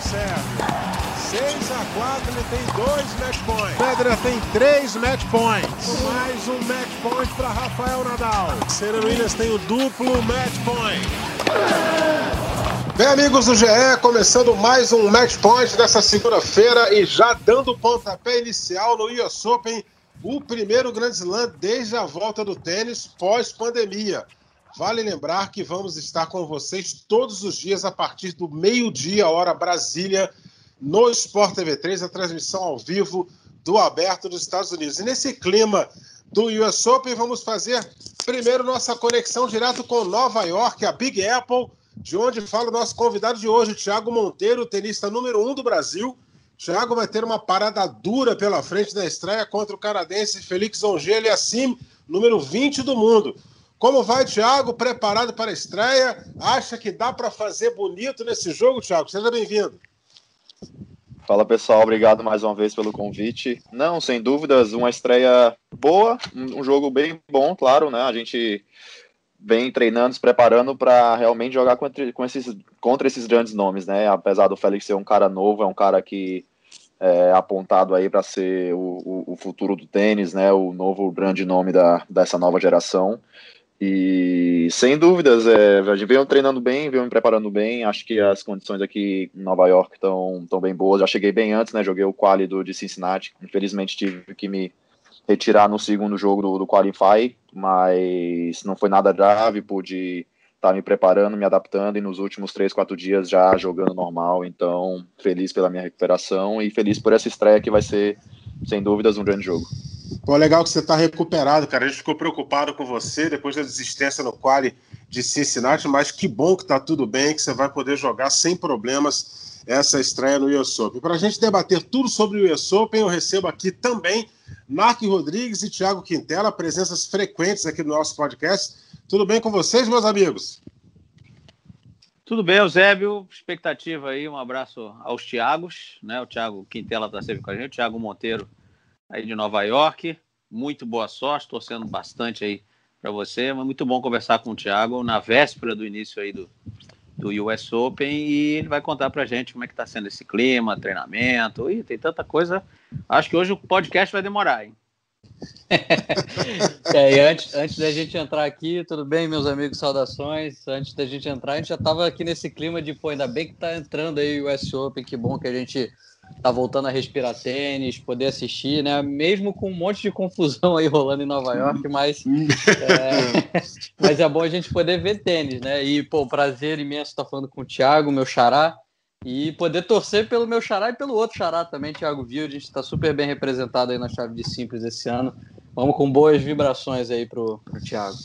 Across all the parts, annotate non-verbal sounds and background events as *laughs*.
o Sérgio. 6 a 4, ele tem dois match points. Pedra tem três match points. Mais um match point para Rafael Nadal. Serena Williams tem o duplo match point. Bem, amigos do GE, começando mais um match point dessa segunda-feira e já dando o pontapé inicial no US Open, o primeiro Grand Slam desde a volta do tênis pós-pandemia. Vale lembrar que vamos estar com vocês todos os dias a partir do meio-dia, hora Brasília, no Sport TV 3, a transmissão ao vivo do Aberto dos Estados Unidos. E nesse clima do US Open, vamos fazer primeiro nossa conexão direto com Nova York, a Big Apple, de onde fala o nosso convidado de hoje, Thiago Monteiro, tenista número um do Brasil. Thiago vai ter uma parada dura pela frente da estreia contra o canadense Felix Auger Assim, número 20 do mundo. Como vai, Thiago? Preparado para a estreia? Acha que dá para fazer bonito nesse jogo, Thiago? Seja bem-vindo. Fala pessoal, obrigado mais uma vez pelo convite. Não, sem dúvidas, uma estreia boa, um jogo bem bom, claro, né? A gente vem treinando, se preparando para realmente jogar contra, com esses, contra esses grandes nomes, né? Apesar do Félix ser um cara novo, é um cara que é apontado aí para ser o, o, o, futuro do tênis, né? O novo grande nome da, dessa nova geração. E sem dúvidas, é, veio treinando bem, veio me preparando bem. Acho que as condições aqui em Nova York estão tão bem boas. Já cheguei bem antes, né? Joguei o quali do, de Cincinnati. Infelizmente tive que me retirar no segundo jogo do, do Qualify, mas não foi nada grave. Pude estar tá me preparando, me adaptando e nos últimos três, quatro dias já jogando normal. Então, feliz pela minha recuperação e feliz por essa estreia que vai ser, sem dúvidas, um grande jogo. Pô, legal que você está recuperado, cara. A gente ficou preocupado com você depois da desistência no quali de Cincinnati, mas que bom que está tudo bem, que você vai poder jogar sem problemas essa estreia no US. Para a gente debater tudo sobre o US eu recebo aqui também Mark Rodrigues e Thiago Quintela, presenças frequentes aqui no nosso podcast. Tudo bem com vocês, meus amigos? Tudo bem, Eusébio. Expectativa aí, um abraço aos Thiagos, né? O Thiago Quintela está sempre com a gente, o Thiago Monteiro aí de Nova York. Muito boa sorte, torcendo bastante aí para você. Mas muito bom conversar com o Thiago na véspera do início aí do, do US Open e ele vai contar para gente como é que está sendo esse clima, treinamento. Ih, tem tanta coisa. Acho que hoje o podcast vai demorar, hein? *laughs* é, e antes, antes da gente entrar aqui, tudo bem, meus amigos, saudações. Antes da gente entrar, a gente já estava aqui nesse clima de, pô, ainda bem que está entrando aí o US Open, que bom que a gente tá voltando a respirar tênis, poder assistir, né? Mesmo com um monte de confusão aí rolando em Nova York, mas é, mas é bom a gente poder ver tênis, né? E, pô, prazer imenso estar falando com o Thiago, meu xará, e poder torcer pelo meu xará e pelo outro xará também, Thiago Viu. A gente está super bem representado aí na chave de simples esse ano. Vamos com boas vibrações aí pro, pro Thiago.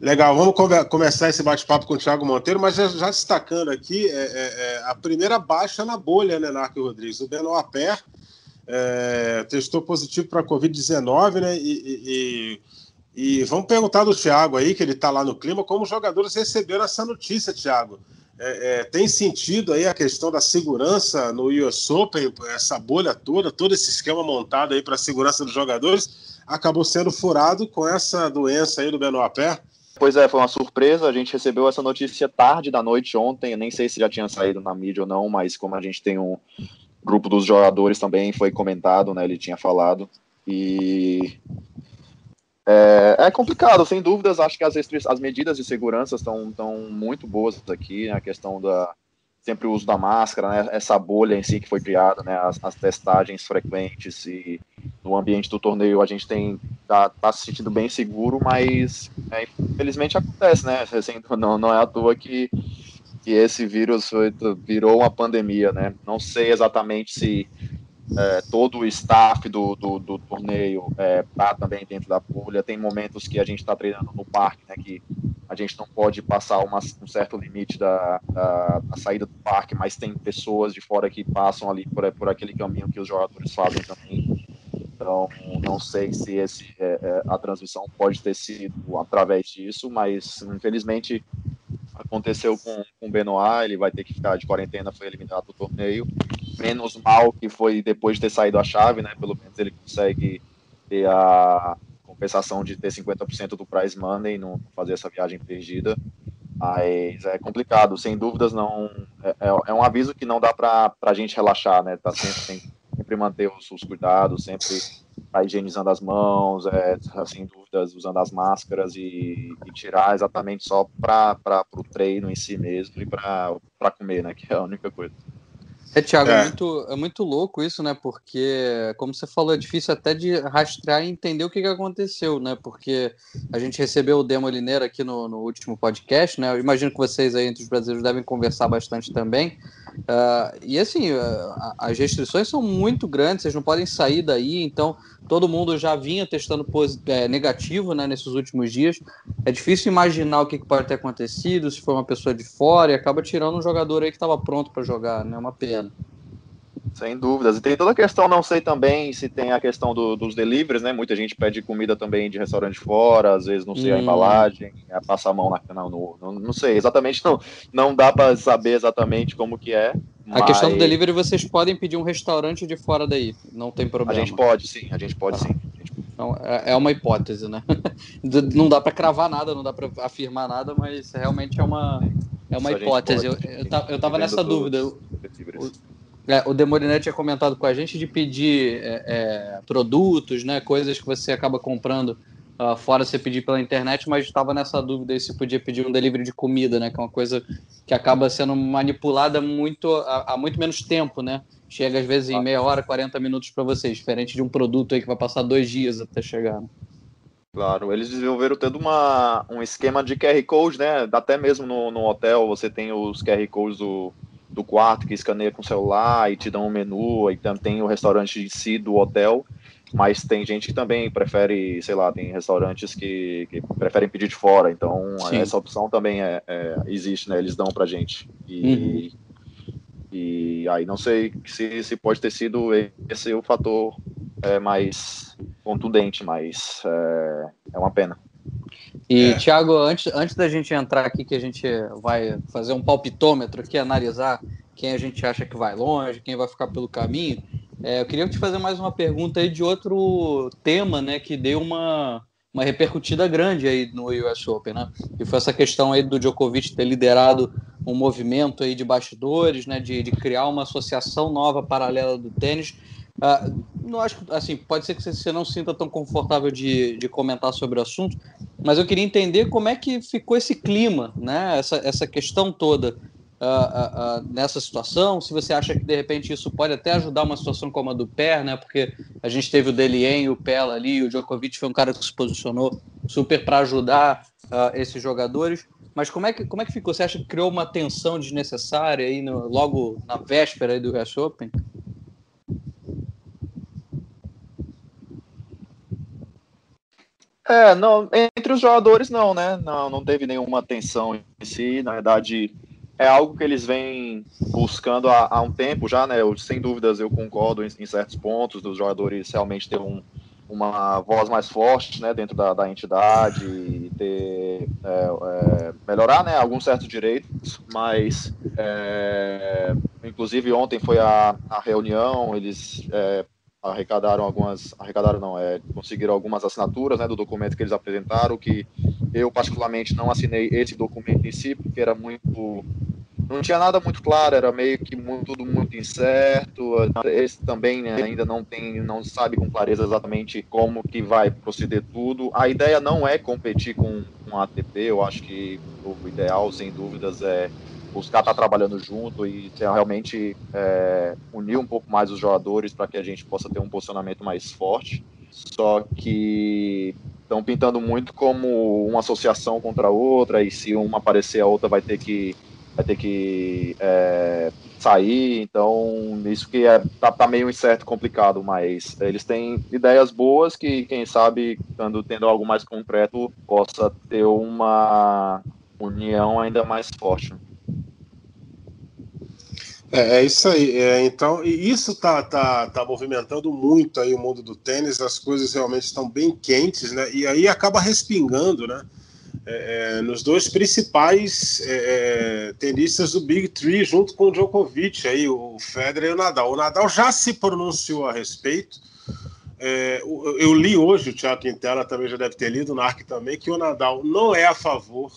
Legal, vamos come começar esse bate-papo com o Thiago Monteiro, mas já, já destacando aqui é, é, é, a primeira baixa na bolha, né, Narco Rodrigues? O Benoit Pé é, testou positivo para a Covid-19, né? E, e, e, vamos perguntar do Thiago aí, que ele está lá no clima, como os jogadores receberam essa notícia, Thiago. É, é, tem sentido aí a questão da segurança no US Open, essa bolha toda, todo esse esquema montado aí para a segurança dos jogadores, acabou sendo furado com essa doença aí do Benoit Pé? Pois é, foi uma surpresa. A gente recebeu essa notícia tarde da noite ontem. Eu nem sei se já tinha saído na mídia ou não, mas como a gente tem um grupo dos jogadores também, foi comentado, né? Ele tinha falado. E é, é complicado, sem dúvidas. Acho que as, as medidas de segurança estão muito boas aqui. Né, a questão da sempre o uso da máscara, né? Essa bolha em si que foi criada, né? As, as testagens frequentes e no ambiente do torneio a gente tem tá, tá se sentindo bem seguro, mas é, infelizmente acontece, né? *laughs* Assim, não, não é à toa que, que esse vírus foi, virou uma pandemia, né? Não sei exatamente se é, todo o staff do, do, do torneio está é, também dentro da bolha. Tem momentos que a gente está treinando no parque, né, que a gente não pode passar uma, um certo limite da, da, da, saída do parque, mas tem pessoas de fora que passam ali por, por aquele caminho que os jogadores fazem também. Então, não sei se esse, é, é a transmissão pode ter sido através disso, mas infelizmente aconteceu com, com o Benoit, ele vai ter que ficar de quarentena, foi eliminado do torneio. Menos mal que foi depois de ter saído a chave, né? Pelo menos ele consegue ter a compensação de ter 50% do prize money, não fazer essa viagem perdida. Mas é complicado, sem dúvidas não. É, é, é um aviso que não dá para a gente relaxar, né? Tá sempre, sempre manter os, os cuidados, sempre tá higienizando as mãos, é, sem dúvidas, usando as máscaras e, e tirar exatamente só para o treino em si mesmo e para comer, né? Que é a única coisa. É, Thiago, é. é. muito, é muito louco isso, né? Porque, como você falou, é difícil até de rastrear e entender o que, que aconteceu, né? Porque a gente recebeu o Demo Lineiro aqui no, no último podcast, né? Eu imagino que vocês aí entre os brasileiros devem conversar bastante também. Uh, e assim, uh, as restrições são muito grandes, vocês não podem sair daí, então todo mundo já vinha testando é, negativo né, nesses últimos dias. É difícil imaginar o que, que, pode ter acontecido, se foi uma pessoa de fora, e acaba tirando um jogador aí que estava pronto para jogar, né? É uma pena. Sem dúvidas. E tem toda a questão, não sei também se tem a questão do, dos deliveries, né? Muita gente pede comida também de restaurante fora, às vezes não sei hum. a embalagem, é, passa a mão na. Não, não, não sei, exatamente não, não dá para saber exatamente como que é. A questão do delivery, vocês podem pedir um restaurante de fora daí, não tem problema. A gente pode, sim, a gente pode sim. Então, é, é uma hipótese, né? *laughs* não dá para cravar nada, não dá para afirmar nada, mas realmente é uma, é uma hipótese. Pode, eu, eu, eu tava nessa dúvida. O, é, o Demoliné tinha comentado com a gente de pedir é, é, produtos, né, coisas que você acaba comprando uh, fora você pedir pela internet, mas estava nessa dúvida se podia pedir um delivery de comida, né, que é uma coisa que acaba sendo manipulada muito há, há muito menos tempo, né? Chega às vezes em meia hora, 40 minutos para você, diferente de um produto aí que vai passar dois dias até chegar. Né? Claro, eles desenvolveram todo uma, um esquema de QR Code, né? Até mesmo no, no hotel você tem os QR Codes do, do quarto que escaneia com o celular e te dá um menu, e também tem o restaurante em si do hotel, mas tem gente que também prefere, sei lá, tem restaurantes que, que preferem pedir de fora, então Sim. essa opção também é, é, existe, né? Eles dão pra gente. E, uhum. e aí não sei se, se pode ter sido esse o fator é, mais contundente, mas é, é uma pena. E, é. Thiago, antes, antes da gente entrar aqui, que a gente vai fazer um palpitômetro aqui, analisar quem a gente acha que vai longe, quem vai ficar pelo caminho, é, eu queria te fazer mais uma pergunta aí de outro tema, né, que deu uma, uma repercutida grande aí no US Open, né? E foi essa questão aí do Djokovic ter liderado um movimento aí de bastidores, né, de, de criar uma associação nova paralela do tênis, Uh, não acho assim, pode ser que você não sinta tão confortável de, de comentar sobre o assunto, mas eu queria entender como é que ficou esse clima, né? Essa, essa questão toda uh, uh, nessa situação. Se você acha que de repente isso pode até ajudar uma situação como a do Pé, né? Porque a gente teve o Delien, o Pella ali, o Djokovic foi um cara que se posicionou super para ajudar esses jogadores. Mas como é que como é que ficou? Você acha que criou uma tensão desnecessária aí no, logo na véspera aí do US Open? É, não, entre os jogadores não, né? Não, não teve nenhuma tensão em si. Na verdade, é algo que eles vêm buscando há, há um tempo já, né? Eu, sem dúvidas, eu concordo em, em certos pontos dos jogadores realmente ter um, uma voz mais forte, né, dentro da, da entidade e ter é, é, melhorar, né, alguns certos direitos, mas é, inclusive ontem foi a, a reunião, eles é, arrecadaram algumas, arrecadaram não, é, conseguiram algumas assinaturas né, do documento que eles apresentaram, que eu particularmente não assinei esse documento em si, porque era muito, não tinha nada muito claro, era meio que muito, tudo muito incerto, esse também né, ainda não tem, não sabe com clareza exatamente como que vai proceder tudo, a ideia não é competir com, com a ATP, eu acho que o ideal, sem dúvidas, é buscar estar trabalhando junto e realmente é, unir um pouco mais os jogadores para que a gente possa ter um posicionamento mais forte. Só que estão pintando muito como uma associação contra a outra e se uma aparecer a outra vai ter que vai ter que é, sair. Então isso que é tá, tá meio incerto, complicado, mas eles têm ideias boas que quem sabe quando tendo algo mais concreto possa ter uma união ainda mais forte. É, é isso aí. É, então, e isso tá, tá, tá movimentando muito aí o mundo do tênis. As coisas realmente estão bem quentes, né? E aí acaba respingando, né? É, é nos dois principais é, é, tenistas do Big Three, junto com o Djokovic, aí, o Federer e o Nadal. O Nadal já se pronunciou a respeito. É, eu li hoje, o Thiago Quintela também já deve ter lido, o Narc também, que o Nadal não é a favor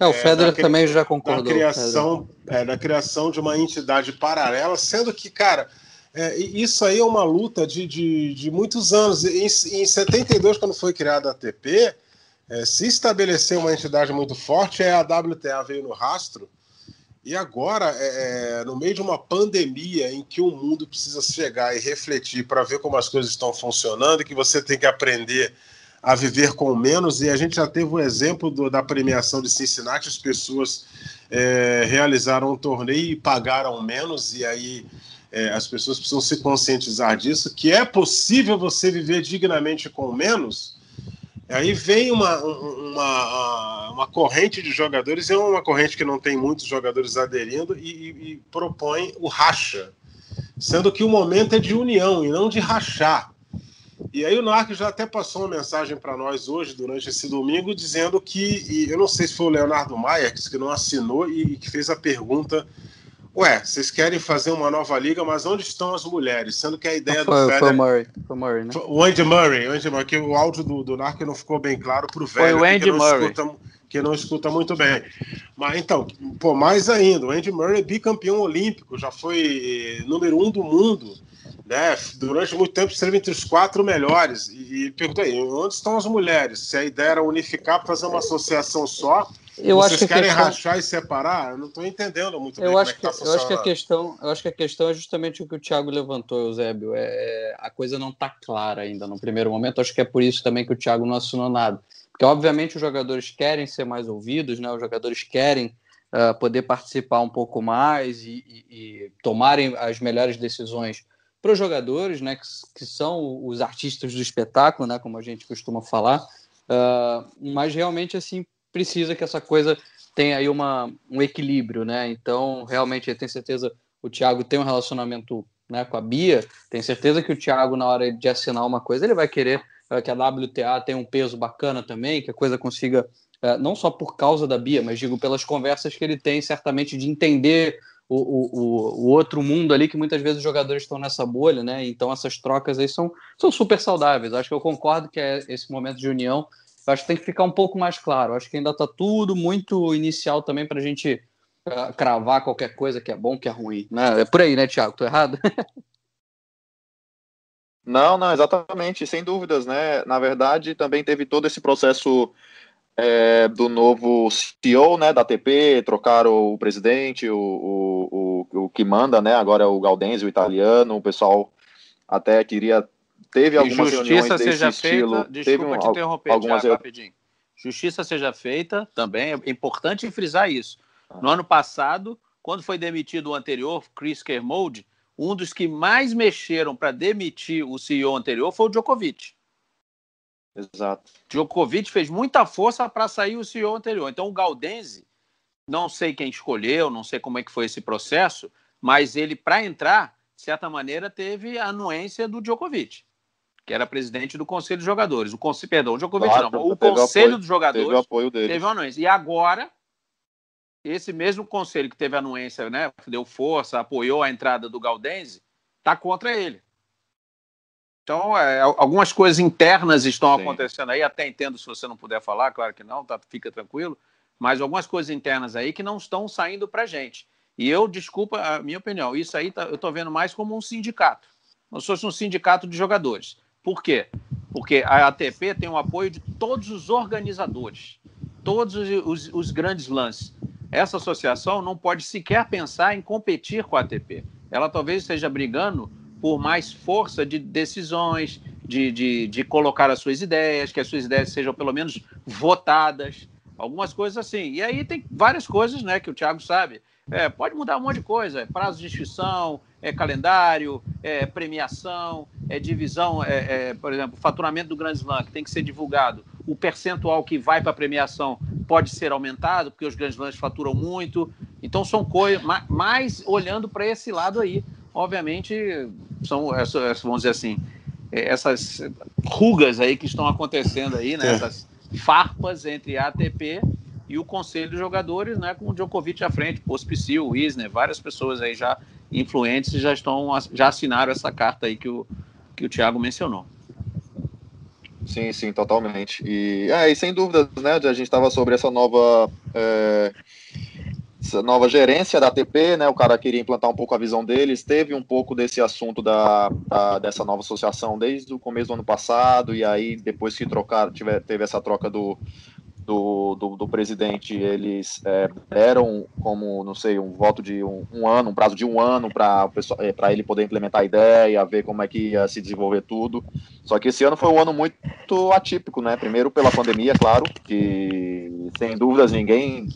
É, o Federer é, também já concordou. Da criação, é, da criação de uma entidade paralela, sendo que, cara, é, isso aí é uma luta de, de, de muitos anos. Em, em 72, quando foi criada a ATP, é, se estabeleceu uma entidade muito forte, é a WTA veio no rastro. E agora, é, é, no meio de uma pandemia em que o mundo precisa chegar e refletir para ver como as coisas estão funcionando, e que você tem que aprender a viver com menos, e a gente já teve o exemplo do, da premiação de Cincinnati, as pessoas é, realizaram um torneio e pagaram menos, e aí é, as pessoas precisam se conscientizar disso, que é possível você viver dignamente com menos, Aí vem uma, uma, uma corrente de jogadores, é uma corrente que não tem muitos jogadores aderindo, e, e propõe o racha, sendo que o momento é de união e não de rachar. E aí o Narc já até passou uma mensagem para nós hoje, durante esse domingo, dizendo que, eu não sei se foi o Leonardo Maia que não assinou e, e que fez a pergunta Ué, vocês querem fazer uma nova liga, mas onde estão as mulheres? Sendo que a ideia foi, do Federer... Foi o Murray, foi Murray, né? O Andy Murray, o Andy Murray, que o áudio do, do não ficou bem claro pro velho. Foi o Andy que Murray. Escuta, que não escuta muito bem. Mas então, pô, mais ainda, o Andy Murray é bicampeão olímpico, já foi eh, número um do mundo, né? Durante muito tempo esteve entre os quatro melhores. E, e perguntei, onde estão as mulheres? Se a ideia era unificar para fazer uma associação só eu Vocês acho que querem questão... rachar e separar? Eu não estou entendendo muito eu bem acho como é que, tá eu acho que a questão, Eu acho que a questão é justamente o que o Thiago levantou, Eusébio. É, é a coisa não está clara ainda no primeiro momento. Acho que é por isso também que o Thiago não assinou nada. Porque, obviamente, os jogadores querem ser mais ouvidos, né? os jogadores querem uh, poder participar um pouco mais e, e, e tomarem as melhores decisões para os jogadores, né? Que, que, são os artistas do espetáculo, né? como a gente costuma falar. Uh, mas realmente, assim, precisa que essa coisa tenha aí uma, um equilíbrio, né? Então, realmente, eu tenho certeza o Thiago tem um relacionamento né, com a Bia, tenho certeza que o Thiago, na hora de assinar uma coisa, ele vai querer uh, que a WTA tenha um peso bacana também, que a coisa consiga, uh, não só por causa da Bia, mas digo pelas conversas que ele tem, certamente, de entender o, o, o outro mundo ali, que muitas vezes os jogadores estão nessa bolha, né? Então, essas trocas aí são, são super saudáveis. Acho que eu concordo que é esse momento de união acho que tem que ficar um pouco mais claro. Acho que ainda está tudo muito inicial também para a gente uh, cravar qualquer coisa que é bom, que é ruim. Né? É por aí, né, Thiago? Tô errado? *laughs* não, não, exatamente, sem dúvidas, né? Na verdade, também teve todo esse processo é, do novo CEO, né, da ATP, trocaram o presidente, o, o, o, o que manda, né? Agora é o Gaudenzi, o italiano, o pessoal até queria teve algumas justiça seja feita, desculpa um, te interromper, algumas Thiago, rapidinho. Justiça seja feita, também é importante frisar isso. No ano passado, quando foi demitido o anterior, Chris Kermode, um dos que mais mexeram para demitir o CEO anterior foi o Djokovic. Exato. Djokovic fez muita força para sair o CEO anterior. Então o Galdense, não sei quem escolheu, não sei como é que foi esse processo, mas ele para entrar, de certa maneira, teve a anuência do Djokovic que era presidente do Conselho dos Jogadores. O conselho, perdão, o Djokovic claro, não, o Conselho dos Jogadores teve, apoio dele. teve anuência. E agora, esse mesmo conselho que teve anuência, né, deu força, apoiou a entrada do Galdense, está contra ele. Então, é, algumas coisas internas estão Sim. acontecendo aí, até entendo se você não puder falar, claro que não, tá, fica tranquilo, mas algumas coisas internas aí que não estão saindo para gente. E eu, desculpa a minha opinião, isso aí tá, eu estou vendo mais como um sindicato, como se fosse um sindicato de jogadores. Por quê? Porque a ATP tem o apoio de todos os organizadores, todos os, os, os grandes lances. Essa associação não pode sequer pensar em competir com a ATP. Ela talvez esteja brigando por mais força de decisões, de, de, de, colocar as suas ideias, que as suas ideias sejam pelo menos votadas, algumas coisas assim. E aí tem várias coisas né, que o Thiago sabe. É, pode mudar um monte de coisa, é prazo de inscrição, é calendário, é premiação, é divisão, é, é, por exemplo, faturamento do Grand Slam, que tem que ser divulgado, o percentual que vai para a premiação pode ser aumentado, porque os Grand Slams faturam muito. Então, são coisas, mais olhando para esse lado aí. Obviamente, são, essas, vamos dizer assim, é, essas rugas aí que estão acontecendo aí, né? É. Essas farpas entre a ATP e o Conselho de Jogadores, né, com o Djokovic à frente, Pospisil, Wisner, várias pessoas aí já influentes já estão já assinaram essa carta aí que o que o Thiago mencionou. Sim, sim, totalmente. E, é, e sem dúvidas, né, a gente estava sobre essa nova é, essa nova gerência da ATP, né? O cara queria implantar um pouco a visão deles, teve um pouco desse assunto da, da dessa nova associação desde o começo do ano passado, e aí depois que trocaram, tiver, teve essa troca do, do, do, do presidente, eles é, deram como, não sei, um voto de um, um ano, um prazo de um ano para é, ele poder implementar a ideia, ver como é que ia se desenvolver tudo. Só que esse ano foi um ano muito atípico, né? Primeiro pela pandemia, claro, que sem dúvidas ninguém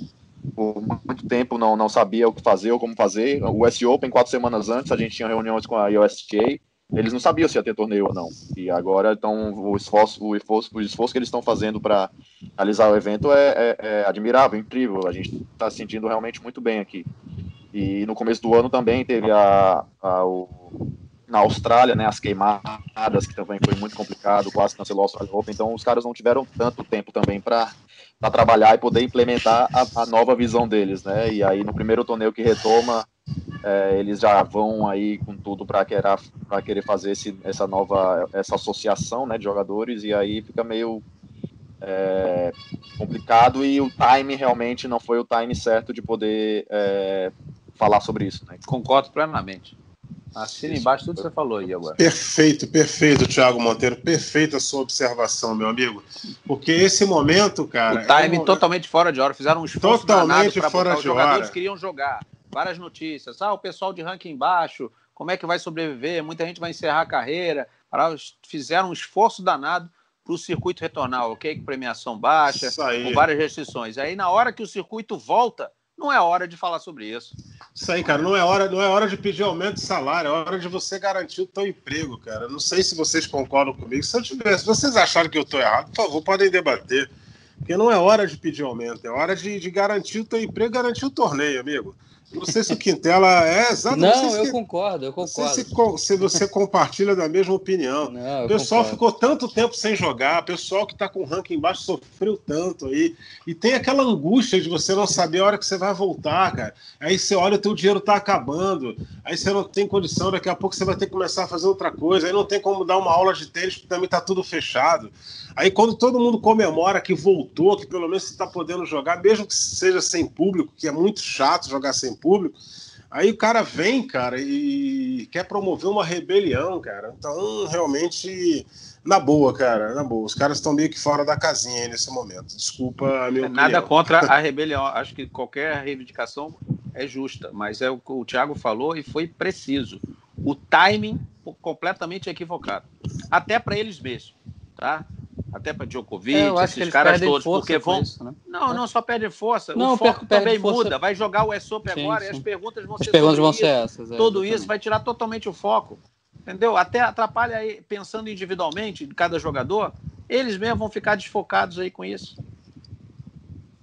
por muito tempo não, não sabia o que fazer ou como fazer. O US Open, quatro semanas antes, a gente tinha reuniões com a USTA, eles não sabiam se ia ter torneio ou não. E agora, então, o esforço, o esforço, o esforço que eles estão fazendo para realizar o evento é, é, é, admirável, incrível. A gente está se sentindo realmente muito bem aqui. E no começo do ano também teve a, a o, na Austrália, né, as queimadas, que também foi muito complicado, quase cancelou a Australian Open. Então, os caras não tiveram tanto tempo também para para trabalhar e poder implementar a, a, nova visão deles, né? E aí no primeiro torneio que retoma, é, eles já vão aí com tudo para querer, para querer fazer esse, essa nova essa associação, né, de jogadores e aí fica meio é, complicado e o time realmente não foi o time certo de poder é, falar sobre isso. Né? Concordo plenamente. Assina embaixo tudo que você falou aí agora. Perfeito, perfeito, Thiago Monteiro. Perfeita a sua observação, meu amigo. Porque esse momento, cara. O time é um... totalmente fora de hora. Fizeram um esforço totalmente fora botar. de Os jogadores hora. queriam jogar. Várias notícias. Ah, o pessoal de ranking baixo, como é que vai sobreviver? Muita gente vai encerrar a carreira. Fizeram um esforço danado para o circuito retornar, ok? Premiação baixa, com várias restrições. Aí, na hora que o circuito volta não é hora de falar sobre isso. Isso aí, cara, não é hora, não é hora de pedir aumento de salário, é hora de você garantir o teu emprego, cara. Não sei se vocês concordam comigo. Se eu tiver, se vocês acharem que eu estou errado, por favor, podem debater. Porque não é hora de pedir aumento, é hora de, de garantir o teu emprego, garantir o torneio, amigo. Não sei se o Quintela é exatamente. Não, eu concordo, eu concordo. Se, se, você compartilha da mesma opinião. Não, o pessoal concordo. ficou tanto tempo sem jogar, o pessoal que está com o ranking embaixo sofreu tanto aí. E tem aquela angústia de você não saber a hora que você vai voltar, cara. Aí você olha, o teu dinheiro está acabando, aí você não tem condição, daqui a pouco você vai ter que começar a fazer outra coisa, aí não tem como dar uma aula de tênis, porque também está tudo fechado. Aí quando todo mundo comemora que voltou, que pelo menos você está podendo jogar, mesmo que seja sem público, que é muito chato jogar sem público, aí o cara vem, cara, e quer promover uma rebelião, cara. Então, realmente, na boa, cara, na boa. Os caras estão meio que fora da casinha aí nesse momento. Desculpa a minha Nada opinião. contra a rebelião. Acho que qualquer reivindicação é justa, mas é o que o Thiago falou e foi preciso. O timing completamente equivocado. Até para eles mesmos, tá? Até para Djokovic, é, esses caras todos, porque vão. Isso, né? Não, é. não só perde força. Não, o foco também força... muda. Vai jogar o ESOP agora sim. e as perguntas vão as ser. perguntas vão ser essas. É, tudo isso vai tirar totalmente o foco. Entendeu? Até atrapalha aí, pensando individualmente de cada jogador, eles mesmos vão ficar desfocados aí com isso.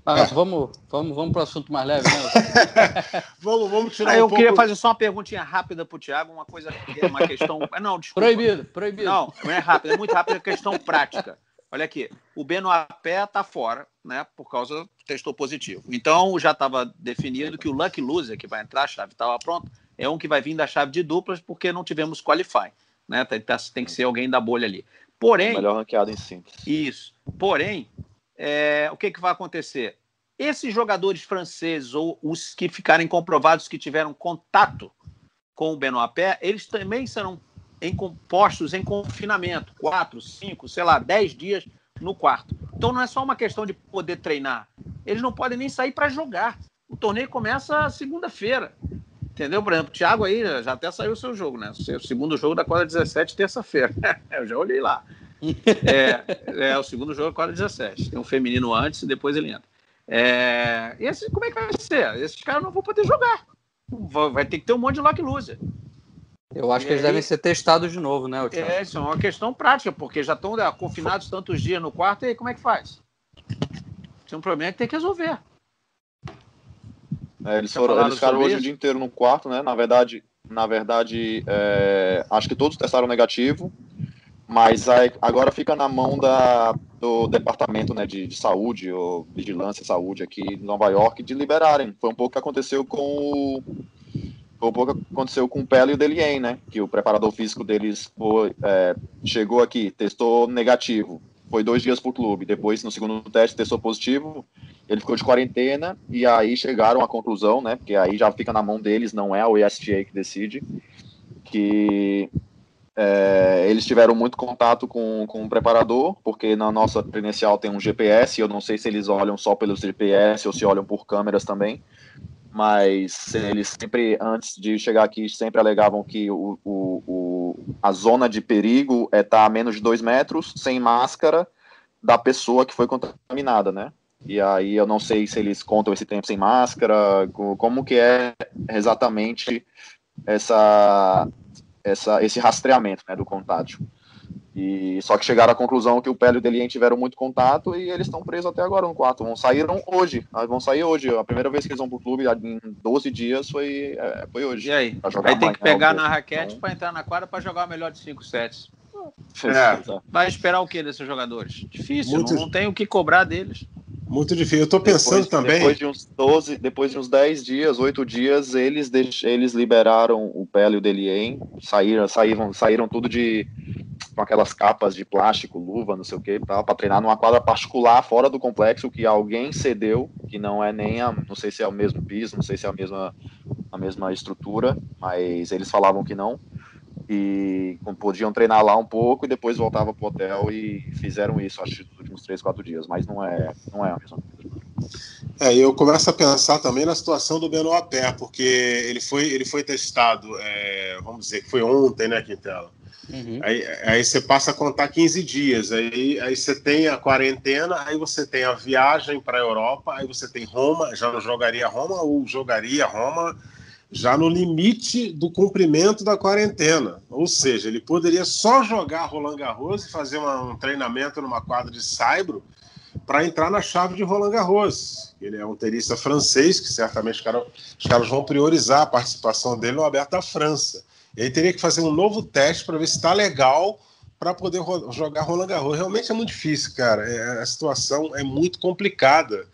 Ah, vamos, vamos, vamos para o assunto mais leve, né? *laughs* vamos, vamos tirar ah, Eu queria fazer só uma perguntinha rápida para o Thiago, uma coisa, uma questão. *laughs* Não, desculpa. Proibido, proibido. Não, não é rápido, é muito rápido, é questão prática. Olha aqui, o Benoapé está fora, né? Por causa testou positivo. Então já estava definido que o Lucky Loser, que vai entrar, a chave estava pronta, é um que vai vir da chave de duplas, porque não tivemos qualify. Né? Tem, tem que ser alguém da bolha ali. Porém. Melhor ranqueado em síntese. Isso. Porém, é, o que, que vai acontecer? Esses jogadores franceses, ou os que ficarem comprovados que tiveram contato com o Benoapé, eles também serão em postos em confinamento, quatro, cinco, sei lá, dez dias no quarto. Então não é só uma questão de poder treinar. Eles não podem nem sair para jogar. O torneio começa segunda-feira. Entendeu? Por exemplo, o Thiago aí já até saiu o seu jogo, né? O segundo jogo da quadra 17, terça-feira. *laughs* Eu já olhei lá. *laughs* É, é, o segundo jogo da quadra 17. Tem um feminino antes e depois ele entra. É, e esse, como é que vai ser? Esses caras não vão poder jogar. Vai ter que ter um monte de lock loser. Eu acho e que eles devem ser testados de novo, né, Thiago? É, isso é uma questão prática, porque já estão né, confinados tantos dias no quarto, e aí como é que faz? Tem um problema que tem que resolver. É, eles, foram, eles ficaram hoje isso? o dia inteiro no quarto, né? Na verdade, na verdade é, acho que todos testaram negativo, mas aí, agora fica na mão da, do departamento né, de, de saúde, ou vigilância saúde aqui em Nova York, de liberarem. Foi um pouco o que aconteceu com o um pouco aconteceu com o Pele e o Delien, né? Que o preparador físico deles foi, é, chegou aqui, testou negativo, foi dois dias pro clube. Depois, no segundo teste, testou positivo, ele ficou de quarentena, e aí chegaram à conclusão, né? Porque aí já fica na mão deles, não é o ESTA que decide, que é, eles tiveram muito contato com, com o preparador, porque na nossa credencial tem um GPS, eu não sei se eles olham só pelo GPS ou se olham por câmeras também, mas eles sempre, antes de chegar aqui, sempre alegavam que o, o, o a zona de perigo é estar tá a menos de dois metros, sem máscara, da pessoa que foi contaminada, né? E aí eu não sei se eles contam esse tempo sem máscara, como que é exatamente essa, essa esse rastreamento né, do contágio. E só que chegaram à conclusão que o Pélio e o Delien tiveram muito contato e eles estão presos até agora no quarto. Vão saíram hoje. Ah, vão sair hoje. A primeira vez que eles vão pro clube em 12 dias foi, é, foi hoje. E aí? Aí tem que pegar na raquete para entrar na quadra para jogar o melhor de 5 sets. É. Vai esperar o que desses jogadores? Difícil, muito... não, não tem o que cobrar deles. Muito difícil. Eu estou pensando depois, também. Depois de uns 12, depois de uns 10 dias, 8 dias, eles, deix... eles liberaram o Pele e o Delien, saíram, saíram, saíram tudo de com aquelas capas de plástico, luva, não sei o que, para treinar numa quadra particular fora do complexo que alguém cedeu, que não é nem a, não sei se é o mesmo piso, não sei se é a mesma, a mesma estrutura, mas eles falavam que não e podiam treinar lá um pouco e depois voltava pro hotel e fizeram isso, acho, nos últimos três, quatro dias, mas não é, não é a mesma coisa. É, eu começo a pensar também na situação do Benoit Pé, porque ele foi, ele foi testado, é, vamos dizer que foi ontem, né, Quintela? Uhum. Aí, aí você passa a contar 15 dias, aí, aí você tem a quarentena, aí você tem a viagem para a Europa, aí você tem Roma, já não jogaria Roma ou jogaria Roma já no limite do cumprimento da quarentena. Ou seja, ele poderia só jogar Roland Garros e fazer uma, um treinamento numa quadra de saibro para entrar na chave de Roland Garros. Ele é um tenista francês, que certamente os caras, vão priorizar a participação dele no Aberto da França. E aí teria que fazer um novo teste para ver se está legal para poder jogar Roland Garros. Realmente é muito difícil, cara. É, a situação é muito complicada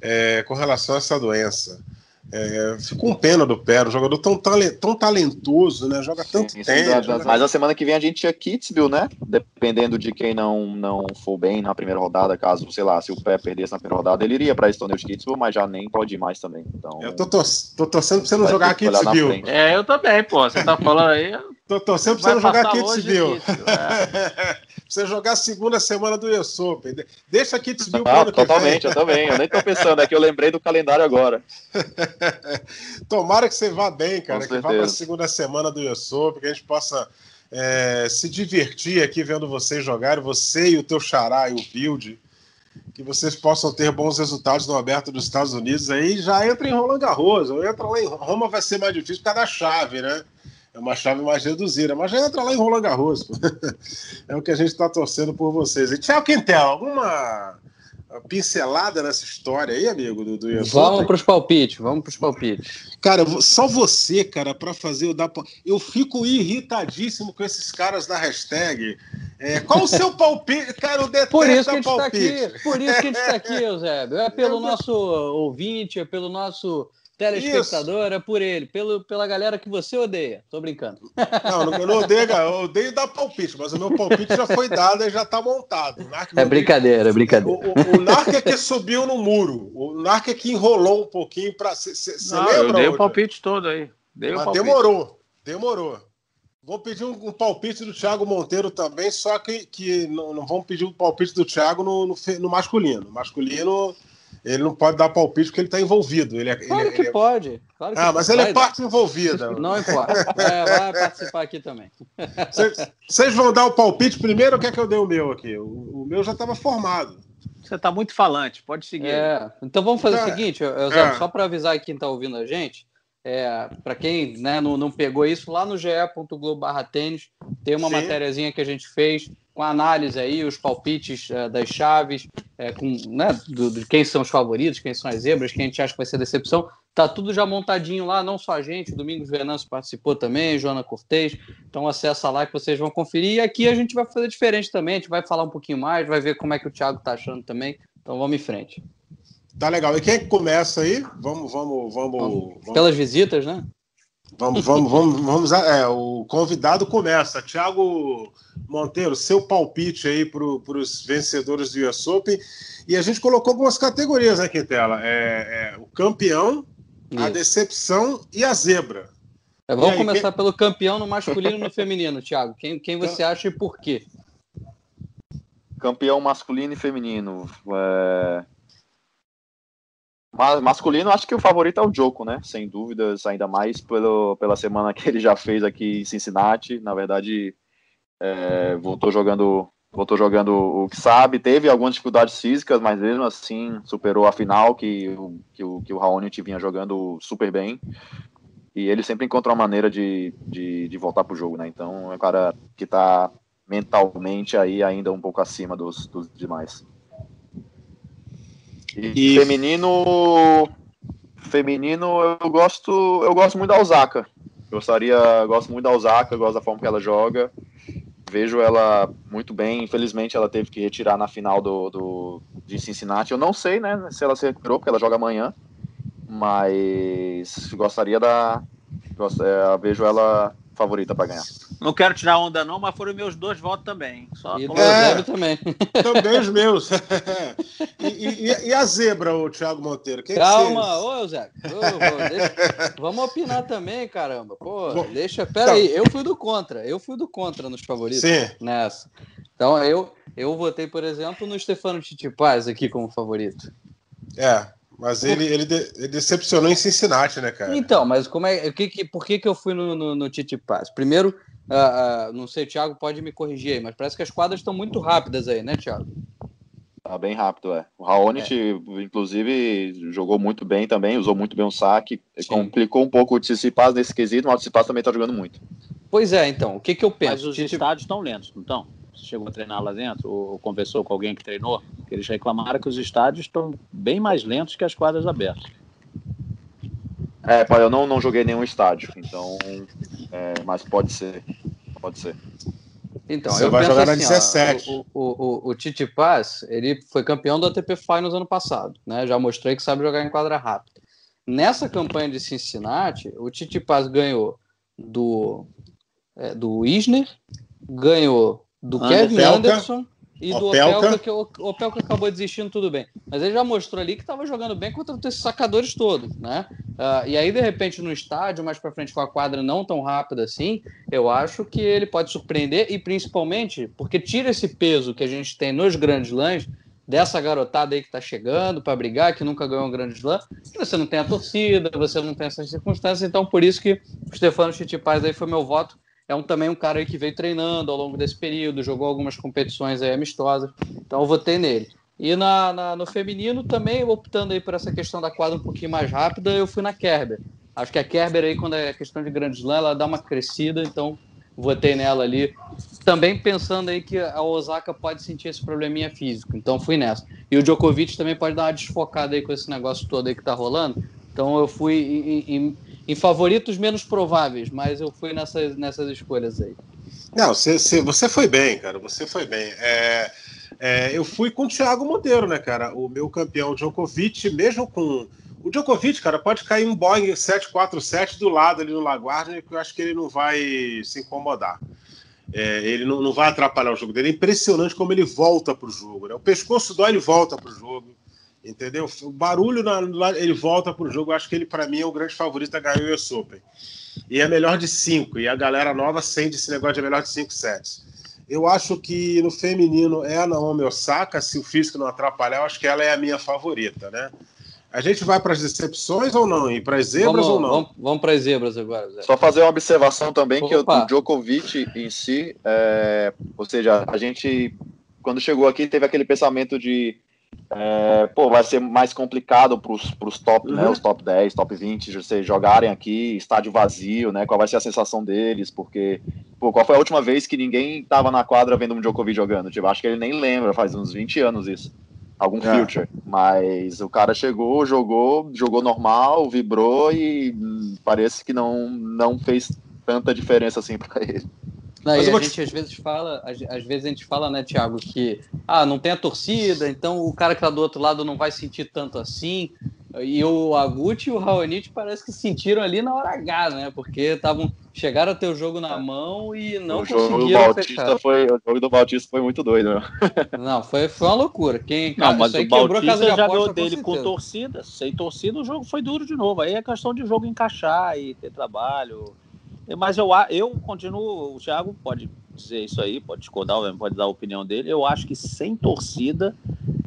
é, com relação a essa doença. É, fico com pena do Pé, um jogador tão, tão talentoso, né? Joga tanto Sim, tempo. Joga... Mas a semana que vem a gente tinha Kitzbühel, né? Dependendo de quem não, não for bem na primeira rodada, caso, sei lá, se o Pé perdesse na primeira rodada, ele iria para de Kitzbühel, mas já nem pode ir mais também. Então, eu tô, tor tô torcendo pra você não jogar Kitzbühel. É, eu também, pô. Você tá falando aí. tô torcendo pra você não jogar Kitzbühel. É. *laughs* você jogar a segunda semana do US Open. Deixa aqui desvio ah, Totalmente, eu também. Eu nem tô pensando, é que eu lembrei do calendário agora. *laughs* Tomara que você vá bem, cara, que vá para a segunda semana do US Open, que a gente possa é, se divertir aqui vendo vocês jogarem, você e o teu xará e o Build, que vocês possam ter bons resultados no aberto dos Estados Unidos. Aí já entra em Roland Garros, ou entra lá em Roma vai ser mais difícil por causa da chave, né? É uma chave mais reduzida, mas já entra lá em Roland Garros. *laughs* é o que a gente está torcendo por vocês. E Tiago Quintel, alguma pincelada nessa história aí, amigo do, do Vamos para os palpites, vamos para os palpites. Cara, só você, cara, para fazer o da. Eu fico irritadíssimo com esses caras da hashtag. É, qual o seu *laughs* palpite? Cara, detesto por isso que a gente Está aqui, por isso que a gente está aqui, *laughs* Eusébio. É pelo nosso ouvinte, é pelo nosso telespectador Isso. é por ele, pelo, pela galera que você odeia. Tô brincando. Não, eu não odeio, eu odeio dar palpite, mas o meu palpite já foi dado e já tá montado. é brincadeira, é brincadeira. O, o, o Narc é que subiu no muro. O Narc é que enrolou um pouquinho para. Você lembra? Eu dei o palpite todo aí. Dei mas demorou, demorou. Vou pedir um, um, palpite do Thiago Monteiro também, só que, que não, não vamos pedir um palpite do Thiago no, no, no masculino. No masculino ele não pode dar palpite porque ele está envolvido. Ele é, claro ele, que ele pode. Claro que ah, mas ele é parte envolvida. *laughs* Não importa. É, vai participar aqui também. Vocês vão dar o palpite primeiro ou quer que eu dê o meu aqui? O, o meu já estava formado. Você está muito falante, pode seguir. É, então vamos fazer é, o seguinte, é. só para avisar quem está ouvindo a gente, é, para quem né, não, não, pegou isso, lá no ge.globo tênis tem uma Sim. matériazinha que a gente fez com a análise aí, os palpites uh, das chaves, é, com, né, do, de quem são os favoritos, quem são as zebras, quem a gente acha que vai ser decepção. Tá tudo já montadinho lá, não só a gente, Domingos Venâncio participou também, Joana Cortez. Então acessa lá que vocês vão conferir. E aqui a gente vai fazer diferente também, a gente vai falar um pouquinho mais, vai ver como é que o Thiago tá achando também. Então vamos em frente. Tá legal. E quem é que começa aí? Vamos, vamos, vamos. vamos... Pelas visitas, né? Vamos, vamos, vamos, vamos. É, o convidado começa. Tiago Monteiro, seu palpite aí para os vencedores do US Open. E a gente colocou algumas categorias, né, Quintela? É, é o campeão, Isso. a decepção e a zebra. É, vamos aí, começar quem... pelo campeão no masculino e no feminino, Thiago. Quem, quem você acha e por quê? Campeão masculino e feminino. É... Masculino, acho que o favorito é o Joko, né? Sem dúvidas, ainda mais pelo, pela semana que ele já fez aqui em Cincinnati. Na verdade, é, voltou jogando voltou jogando o que sabe, teve algumas dificuldades físicas, mas mesmo assim superou a final que, que, o, que o Raonic vinha jogando super bem. E ele sempre encontra uma maneira de, de, de voltar pro jogo, né? Então é um cara que tá mentalmente aí ainda um pouco acima dos, dos demais. E, feminino, feminino eu gosto, eu gosto muito da Osaka. Gostaria, gosto muito da Osaka, gosto da forma que ela joga. Vejo ela muito bem. Infelizmente ela teve que retirar na final do, do de Cincinnati. Eu não sei, né, se ela se recuperou porque ela joga amanhã, mas gostaria da, gosto, é, vejo ela favorita para ganhar. Não quero tirar onda, não, mas foram meus dois votos também. Só e é, também. *laughs* Também os meus. *laughs* e, e, e, a zebra, o Thiago Monteiro? Quem Calma, que ô Eusébio. Vamos opinar também, caramba. Pô, Bom, deixa. Pera aí, eu fui do contra. Eu fui do contra nos favoritos Sim. nessa. Então eu, eu votei, por exemplo, no Stefano Titipaz aqui como favorito. É, mas ele, ele, de, ele, decepcionou em Cincinnati, né, cara? Então, mas como é, que, que, por que, que eu fui no, no, no Titi Pass? Primeiro, uh, uh, não sei, Thiago pode me corrigir aí, mas parece que as quadras estão muito rápidas aí, né, Thiago? Tá bem rápido, é. O Raonic, é. inclusive, jogou muito bem também, usou muito bem o saque, Sim. complicou um pouco o Tsitsipas nesse quesito, mas o Tsitsipas também tá jogando muito. Pois é, então, o que que eu penso? Mas os estádios estão lentos, não estão? Chegou a treinar lá dentro, ou conversou com alguém que treinou, eles reclamaram que os estádios estão bem mais lentos que as quadras abertas. É, eu não, não joguei nenhum estádio, então, é, mas pode ser, pode ser. Então, Você eu vai jogar assim, na 17. Ó, o, o, o, Titi Paz, ele foi campeão do ATP Finals ano passado, né? Já mostrei que sabe jogar em quadra rápida. Nessa campanha de Cincinnati, o Titi Paz ganhou do, é, do Isner, ganhou do Kevin Anderson e do Opelka, que o Opelka acabou desistindo, tudo bem. Mas ele já mostrou ali que estava jogando bem contra esses sacadores todos, né? Uh, e aí, de repente, no estádio, mais para frente com a quadra não tão rápida assim, eu acho que ele pode surpreender e principalmente porque tira esse peso que a gente tem nos grandes lãs dessa garotada aí que está chegando para brigar, que nunca ganhou um grande slam, você não tem a torcida, você não tem essas circunstâncias, então por isso que o Stefano Chittipaz aí foi meu voto é um, também um cara que veio treinando ao longo desse período, jogou algumas competições amistosas, então eu votei nele. E na, na, no feminino também, optando aí por essa questão da quadra um pouquinho mais rápida, eu fui na Kerber. Acho que a Kerber aí, quando é questão de grande slam, ela dá uma crescida, então votei nela ali. Também pensando aí que a Osaka pode sentir esse probleminha físico, então fui nessa. E o Djokovic também pode dar uma desfocada aí com esse negócio todo aí que tá rolando, então eu fui em, em, em favoritos menos prováveis, mas eu fui nessas, nessas escolhas aí. Não, você, você foi bem, cara. Você foi bem. É, é, eu fui com o Thiago Monteiro, né, cara? O meu campeão Djokovic, mesmo com. O Djokovic, cara, pode cair um Boeing 747 do lado ali no Laguardia, que eu acho que ele não vai se incomodar. É, ele não, não, vai atrapalhar o jogo dele. É impressionante como ele volta pro jogo. Né? O pescoço dói, ele volta pro jogo. Entendeu? O barulho, na, ele volta pro jogo. Eu acho que ele, para mim, é o grande favorito a ganhar o US Open. E é melhor de cinco. E a galera nova sente esse negócio de melhor de cinco sets. Eu acho que no feminino é a Naomi Osaka. Se o físico não atrapalhar, eu acho que ela é a minha favorita, né? A gente vai para as decepções ou não? E para as zebras vamos, ou não? Vamos, vamos para as zebras agora. Zé. Só fazer uma observação também Opa. que o Djokovic em si, é, ou seja, a gente quando chegou aqui teve aquele pensamento de é, pô, vai ser mais complicado para os top, né, uhum. né, os top 10, top 20, vocês jogarem aqui, estádio vazio, né, qual vai ser a sensação deles, porque, pô, qual foi a última vez que ninguém tava na quadra vendo um Djokovic jogando? Tipo, acho que ele nem lembra, faz uns 20 anos isso, algum é. future, mas o cara chegou, jogou, jogou normal, vibrou e hum, parece que não, não fez tanta diferença assim para ele. Não, a gente te... às vezes fala, às, às, vezes a gente fala, né, Thiago, que ah, não tem a torcida, então o cara que tá do outro lado não vai sentir tanto assim. E o Aguti e o Raonic parece que sentiram ali na hora H, né? Porque estavam chegaram a ter o jogo na mão e não o conseguiram jogo Bautista foi O jogo do Bautista foi muito doido, né? Não, foi, foi uma loucura. Quem, não, mas o Bautista já ganhou dele com, com torcida. Sem torcida o jogo foi duro de novo. Aí é questão de jogo encaixar e ter trabalho. Mas eu, eu continuo, o Thiago pode dizer isso aí, pode discordar, pode dar a opinião dele. Eu acho que sem torcida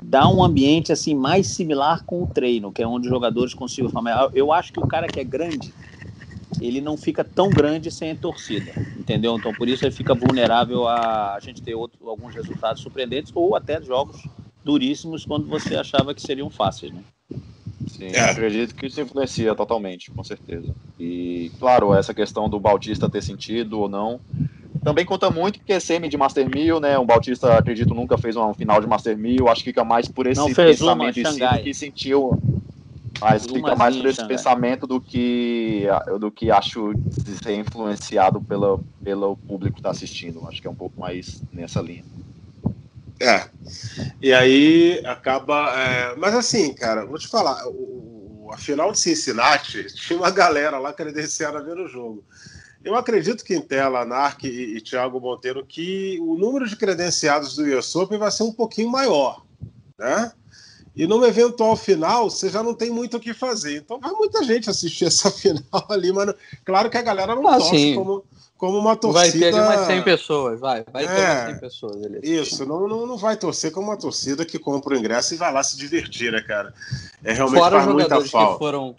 dá um ambiente assim mais similar com o treino, que é onde os jogadores consigam formar. Eu acho que o cara que é grande, ele não fica tão grande sem a torcida, entendeu? Então por isso ele fica vulnerável a, a gente ter outro, alguns resultados surpreendentes ou até jogos duríssimos quando você achava que seriam fáceis, né? Sim, é. acredito que isso influencia totalmente, com certeza. E, claro, essa questão do Bautista ter sentido ou não, também conta muito porque é semi de Master 1000, né? O Bautista, acredito, nunca fez um final de Master 1000. Acho que fica mais por esse não fez pensamento uma, si que sentiu. Mas fica mais por esse Xangai. pensamento do que, do que acho de ser influenciado pela, pelo público que está assistindo. Acho que é um pouco mais nessa linha. É. E aí acaba. É... Mas assim, cara, vou te falar, o, a final de Cincinnati *laughs* tinha uma galera lá credenciada vendo o jogo. Eu acredito que em tela, Narc e, e Thiago Monteiro, que o número de credenciados do Open vai ser um pouquinho maior, né? E numa eventual final, você já não tem muito o que fazer. Então vai muita gente assistir *laughs* essa final ali, mas claro que a galera não ah, torce como, como uma torcida. Vai ter mais 100 pessoas, vai. Vai ter é, mais 100 pessoas. Ali isso, não, não, não vai torcer como uma torcida que compra o ingresso e vai lá se divertir, né, cara? É realmente Fora faz muita falta. Que foram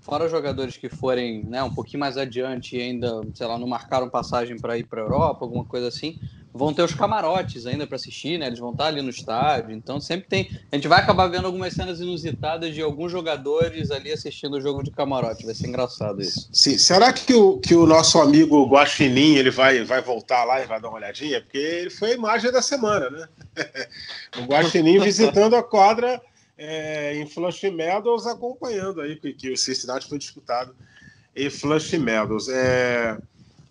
fora jogadores que forem né, um pouquinho mais adiante e ainda, sei lá, não marcaram passagem para ir para a Europa, alguma coisa assim, vão ter os camarotes ainda para assistir, né? Eles vão estar ali no estádio, então sempre tem. A gente vai acabar vendo algumas cenas inusitadas de alguns jogadores ali assistindo o jogo de camarote. Vai ser engraçado isso. Sim. Será que o, que o nosso amigo Guaxinim ele vai, vai voltar lá e vai dar uma olhadinha? Porque ele foi a imagem da semana, né? *laughs* o Guaxinim visitando a quadra é, em Flush Meadows, acompanhando aí, que o Cincinnati foi disputado em Flush Meadows. É,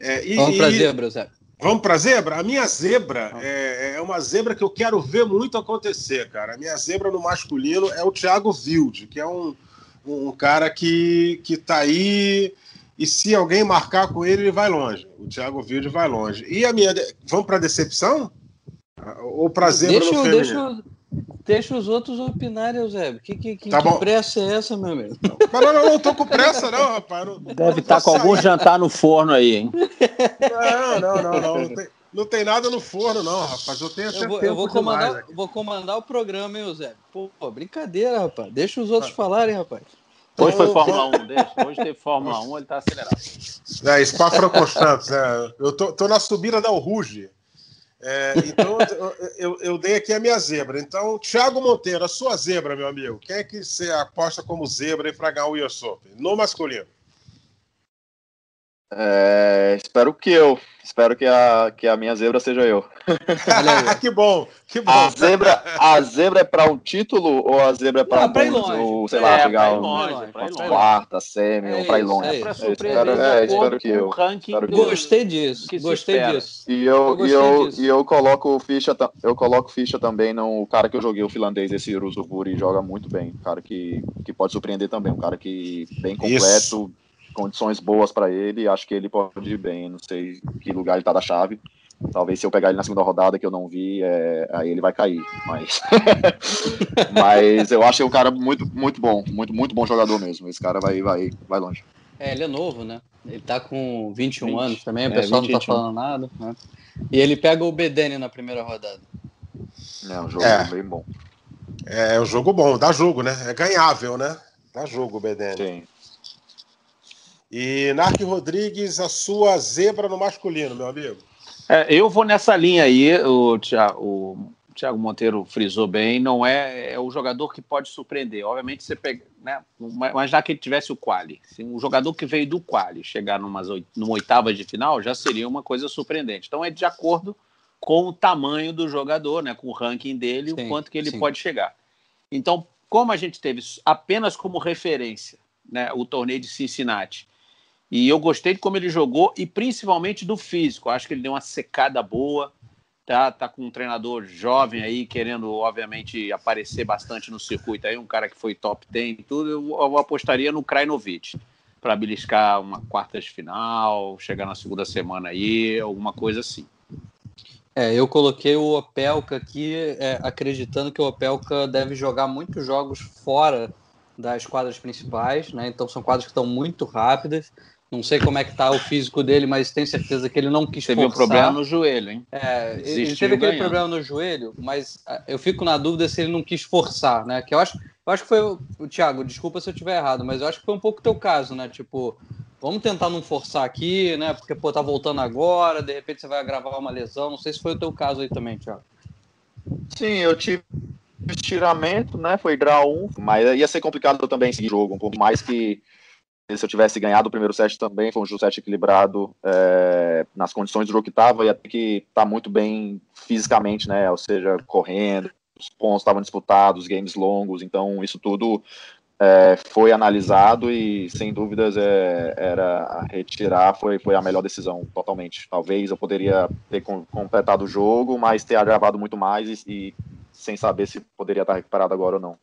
é, e, Vamos para zebra, Zé. Vamos para zebra? A minha zebra é, é, uma zebra que eu quero ver muito acontecer, cara. A minha zebra no masculino é o Thiago Wilde, que é um, um cara que, que tá aí e se alguém marcar com ele, ele vai longe. O Thiago Wilde vai longe. E a minha. Vamos para decepção? Ou para zebra deixa, no feminino? Deixa, Deixa os outros opinarem, Eusébio. Que, que, que, tá que pressa é essa, meu amigo? Mas não, não, não tô com pressa, não, rapaz. Não, Deve estar tá com algum jantar no forno aí, hein? Não, não, não, não. Não tem, não tem nada no forno, não, rapaz. Eu tenho eu vou, eu vou comandar, vou comandar o programa, hein, Eusébio? Pô, brincadeira, rapaz. Deixa os outros ah. falarem, rapaz. Hoje foi Fórmula 1, deixa. Hoje teve Fórmula 1, ele tá acelerado. É, Spa-Francorchamps, é. Eu tô, tô na subida da Ruge. É, então, eu, eu, dei aqui a minha zebra. Então, Thiago Monteiro, a sua zebra, meu amigo. Quem é que você aposta como zebra para ganhar o US Open? No masculino. É, espero que eu. Espero que a, que a minha zebra seja eu. *laughs* que bom, que bom. A zebra, a zebra é para um título ou a zebra é para um longe. ou sei lá, é, pegar um, longe, quarta, semi é ou para ir longe? É, é, espero, é, espero que eu. Espero que Gostei disso. Gostei disso. E eu, eu e eu, disso. e eu coloco ficha, eu coloco ficha também no cara que eu joguei o finlandês esse Rusuburi joga muito bem, um cara que, que pode surpreender também, um cara que bem completo. Isso condições boas para ele. Acho que ele pode ir bem. Não sei que lugar ele tá da chave. Talvez se eu pegar ele na segunda rodada que eu não vi, é, aí ele vai cair. Mas, *laughs* mas eu acho que é um cara muito, muito bom, muito, muito bom jogador mesmo. Esse cara vai, vai, vai longe. É, ele é novo, né? Ele tá com 21 20. anos também, o é, pessoal 20, não tá 21. falando nada. Né? E ele pega o Bedene na primeira rodada. É um jogo é. bem bom. É, é um jogo bom, dá jogo, né? É ganhável, né? Dá jogo o Bedene. Sim. E Narc Rodrigues, a sua zebra no masculino, meu amigo. É, eu vou nessa linha aí, o Thiago, o Thiago Monteiro frisou bem, não é, é o jogador que pode surpreender. Obviamente você pega, né, mas já que ele tivesse o quali, se um jogador que veio do quali chegar numas, numa oitava de final, já seria uma coisa surpreendente. Então é de acordo com o tamanho do jogador, né, com o ranking dele, sim, o quanto que ele sim. pode chegar. Então, como a gente teve apenas como referência né, o torneio de Cincinnati e eu gostei de como ele jogou e principalmente do físico. Acho que ele deu uma secada boa. tá, tá com um treinador jovem aí, querendo, obviamente, aparecer bastante no circuito aí, um cara que foi top 10 e tudo, eu, eu apostaria no Krajinovic para beliscar uma quarta de final, chegar na segunda semana aí, alguma coisa assim. É, eu coloquei o Opelka aqui, é, acreditando que o Opelka deve jogar muitos jogos fora das quadras principais, né? Então são quadras que estão muito rápidas. Não sei como é que tá o físico dele, mas tenho certeza que ele não quis Teve forçar. um problema no joelho, hein? É, ele teve aquele ganhando. problema no joelho, mas ah, eu fico na dúvida se ele não quis forçar, né? Que eu acho, eu acho que foi o Thiago, desculpa se eu estiver errado, mas eu acho que foi um pouco o teu caso, né? Tipo, vamos tentar não forçar aqui, né? Porque pô, tá voltando agora, de repente você vai agravar uma lesão. Não sei se foi o teu caso aí também, Thiago. Sim, eu tive estiramento, né? Foi draw 1, mas ia ser complicado também seguir jogo, um pouco mais que se eu tivesse ganhado o primeiro set também, foi um jogo set equilibrado é, nas condições do jogo que estava, ia ter que tá muito bem fisicamente, né? Ou seja, correndo, os pontos estavam disputados, games longos, então isso tudo é, foi analisado e sem dúvidas é, era retirar foi, foi a melhor decisão totalmente. Talvez eu poderia ter com, completado o jogo, mas ter agravado muito mais e, e sem saber se poderia estar recuperado agora ou não.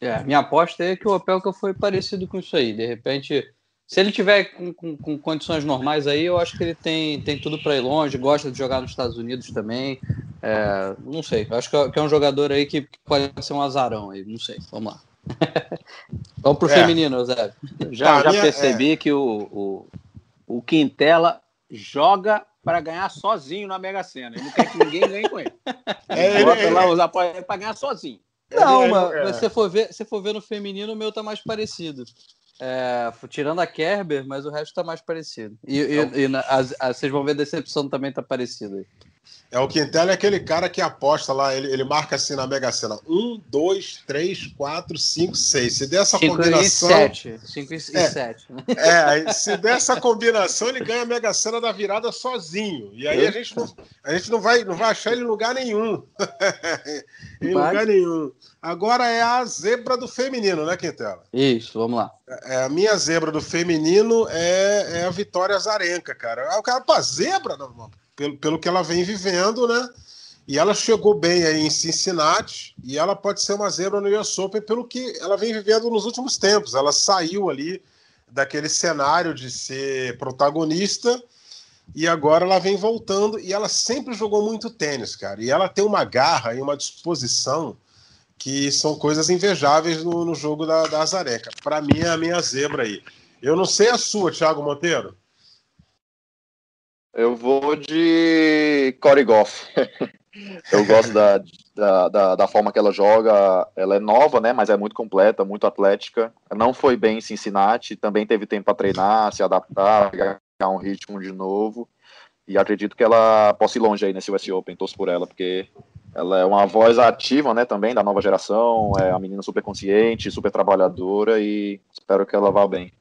É, minha aposta é que o Opelka foi parecido com isso aí. De repente, se ele tiver com, com, com condições normais aí, eu acho que ele tem, tem tudo para ir longe, gosta de jogar nos Estados Unidos também. É, não sei, eu acho que é um jogador aí que, que, pode ser um azarão aí, não sei. Vamos lá. *laughs* Vamos pro é. feminino, Zé. Já, já percebi é... que o, o, o Quintela joga para ganhar sozinho na Mega Sena. Ele não quer que ninguém ganhe com ele. *laughs* É, ele bota ele, lá os apoios para ganhar sozinho. Não, é, mas, é. se for ver, se for ver no feminino, o meu tá mais parecido. É, tirando a Kerber, mas o resto tá mais parecido. E, então, e, e na, as, as, vocês vão ver a decepção também tá parecida aí. É, o Quintela é aquele cara que aposta lá, ele, ele marca assim na Mega Sena: 1, 2, 3, 4, 5, 6. Se der essa cinco combinação. 5 e 7. É, é, se der essa combinação, ele ganha a Mega Sena da virada sozinho. E aí a gente não, a gente não, vai, não vai achar ele em lugar nenhum. *laughs* em vai. lugar nenhum. Agora é a zebra do feminino, né, Quintela? Isso, vamos lá. É, a minha zebra do feminino é, é a Vitória Zarenka, cara. Ah, o cara, pô, zebra? Não, pelo, pelo que ela vem vivendo, né? E ela chegou bem aí em Cincinnati e ela pode ser uma zebra no US Open pelo que ela vem vivendo nos últimos tempos. Ela saiu ali daquele cenário de ser protagonista e agora ela vem voltando e ela sempre jogou muito tênis, cara. E ela tem uma garra e uma disposição que são coisas invejáveis no, no jogo da, da Azareca. Para mim é a minha zebra aí. Eu não sei a sua, Thiago Monteiro. Eu vou de Corey Goff. *laughs* Eu gosto da, da, da, da, forma que ela joga. Ela é nova, né? Mas é muito completa, muito atlética. Não foi bem em Cincinnati, também teve tempo para treinar, se adaptar, pegar um ritmo de novo. E acredito que ela possa ir longe aí nesse US Open, torço por ela, porque ela é uma voz ativa, né, também da nova geração, é uma menina super consciente, super trabalhadora e espero que ela vá bem.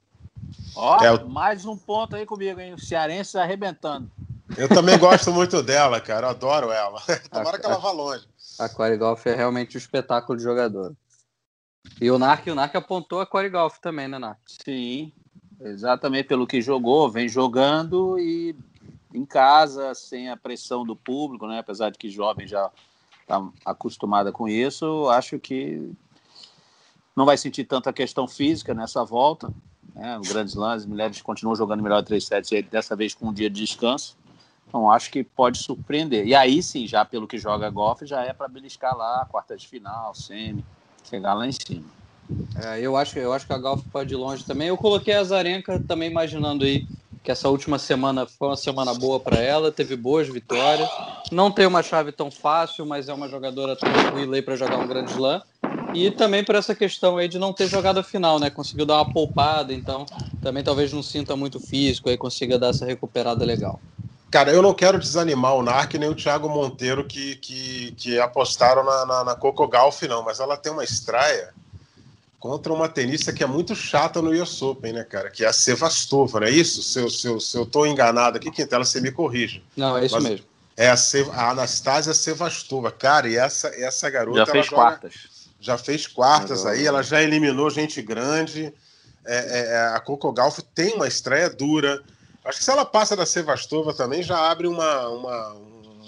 Ó, é, mais um ponto aí comigo, hein? O Cearense arrebentando. Eu também gosto muito dela, cara. Eu adoro ela. *laughs* Tomara a, que ela vá longe. A Corey Golf é realmente um espetáculo de jogador. E o Narc, o Narc apontou a Corey Golf também, né, Narc? Sim, exatamente pelo que jogou, vem jogando e em casa, sem a pressão do público, né? Apesar de que jovem já está acostumada com isso, acho que não vai sentir tanta questão física nessa volta. Né? O Grande Slam, as mulheres continuam jogando melhor 3 sets, dessa vez com um dia de descanso. Então acho que pode surpreender. E aí sim, já pelo que joga golfe, já é para beliscar lá, quarta de final, semi, chegar lá em cima. É, eu, acho, eu acho que a Golf pode ir longe também. Eu coloquei a Zarenka também imaginando aí que essa última semana foi uma semana boa para ela, teve boas vitórias. Não tem uma chave tão fácil, mas é uma jogadora tranquila aí para jogar um grande slam. E também por essa questão aí de não ter jogado a final, né? Conseguiu dar uma poupada, então também talvez não sinta muito físico, aí consiga dar essa recuperada legal. Cara, eu não quero desanimar o Narc nem o Thiago Monteiro que, que, que apostaram na, na, na Coco Golf, não, mas ela tem uma estreia contra uma tenista que é muito chata no US Open, né, cara? Que é a Sevastova, não é isso? Se eu, se eu, se eu tô enganado aqui, Quintela, você me corrige. Não, é isso mas mesmo. É a, Se, a Anastasia Sevastova. Cara, e essa, essa garota. Já fez joga, quartas. Já fez quartas aí, ela já eliminou gente grande. É, é, é, a Coco Golf tem uma estreia dura. Acho que se ela passa da Sevastova também, já abre uma, uma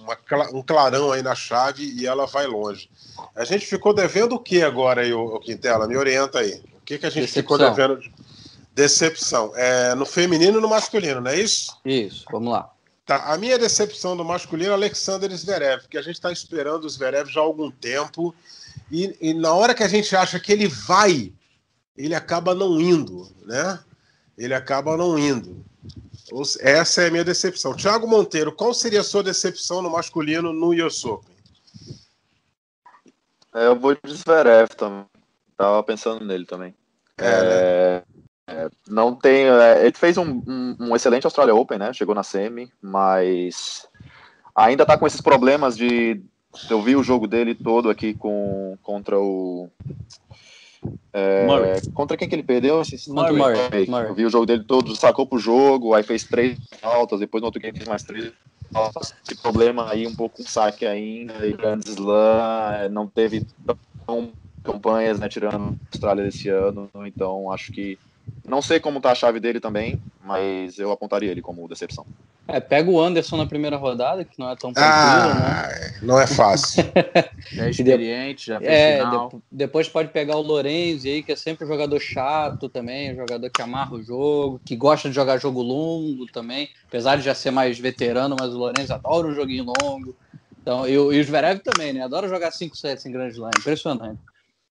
uma, um clarão aí na chave e ela vai longe. A gente ficou devendo o que agora aí, o Quintela? Me orienta aí. O que, que a gente Decepção. ficou devendo? Decepção. É, no feminino e no masculino, não é isso? Isso, vamos lá. Tá, a minha decepção no masculino é Alexander Zverev, que a gente está esperando o Zverev já há algum tempo. E, e, na hora que a gente acha que ele vai, ele acaba não indo, né? Ele acaba não indo. Essa é a minha decepção. Tiago Monteiro, qual seria a sua decepção no masculino no US Open? É, eu vou de Zverev também. Tava pensando nele também. É, né? É, não tem. É, ele fez um, um, um, excelente Australia Open, né? Chegou na semi, mas ainda tá com esses problemas de. Eu vi o jogo dele todo aqui com, contra o. É, contra quem que ele perdeu? O Murray. Murray. Eu vi o jogo dele todo, sacou pro jogo, aí fez três altas, depois no outro game fez mais três altas. Esse problema aí, um pouco com saque ainda, e Grand Slam, é, não teve tão campanhas, né, tirando a Austrália desse ano, então acho que não sei como tá a chave dele também, mas eu apontaria ele como decepção. É, pega o Anderson na primeira rodada, que não é tão tranquilo, ah, né? Não é fácil. *laughs* é experiente, já fez é, de, depois pode pegar o Lorenzi aí, que é sempre um jogador chato também, um jogador que amarra o jogo, que gosta de jogar jogo longo também, apesar de já ser mais veterano, mas o Lorenzi adora um joguinho longo. Então, e, e o Zverev também, né? Adora jogar 5 sets em grande Slam, impressionante.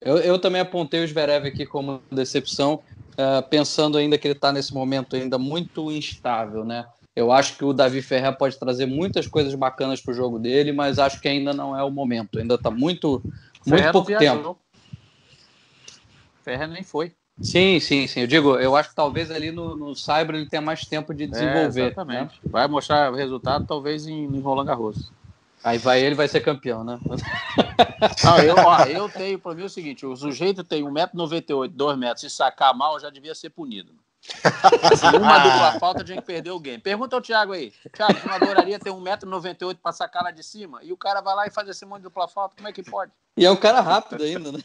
Eu, eu também apontei o Zverev aqui como decepção, uh, pensando ainda que ele está nesse momento ainda muito instável, né? Eu acho que o Davi Ferrer pode trazer muitas coisas bacanas para o jogo dele, mas acho que ainda não é o momento. Ainda está muito, muito pouco tempo. Ferrer nem foi. Sim, sim, sim. Eu digo, eu acho que talvez ali no, no Cyber ele tenha mais tempo de desenvolver. É, exatamente. Né? Vai mostrar o resultado talvez em, em Roland Garros. Aí vai ele vai ser campeão, né? *laughs* Não, eu, ó, eu tenho para mim o seguinte: o sujeito tem 1,98m, 2 metros, se sacar mal, já devia ser punido. uma dupla falta tinha que perder o game. Pergunta ao Thiago aí. Thiago, você não adoraria ter 1,98m para sacar lá de cima? E o cara vai lá e faz esse monte de dupla falta, como é que pode? E é um cara rápido ainda, né?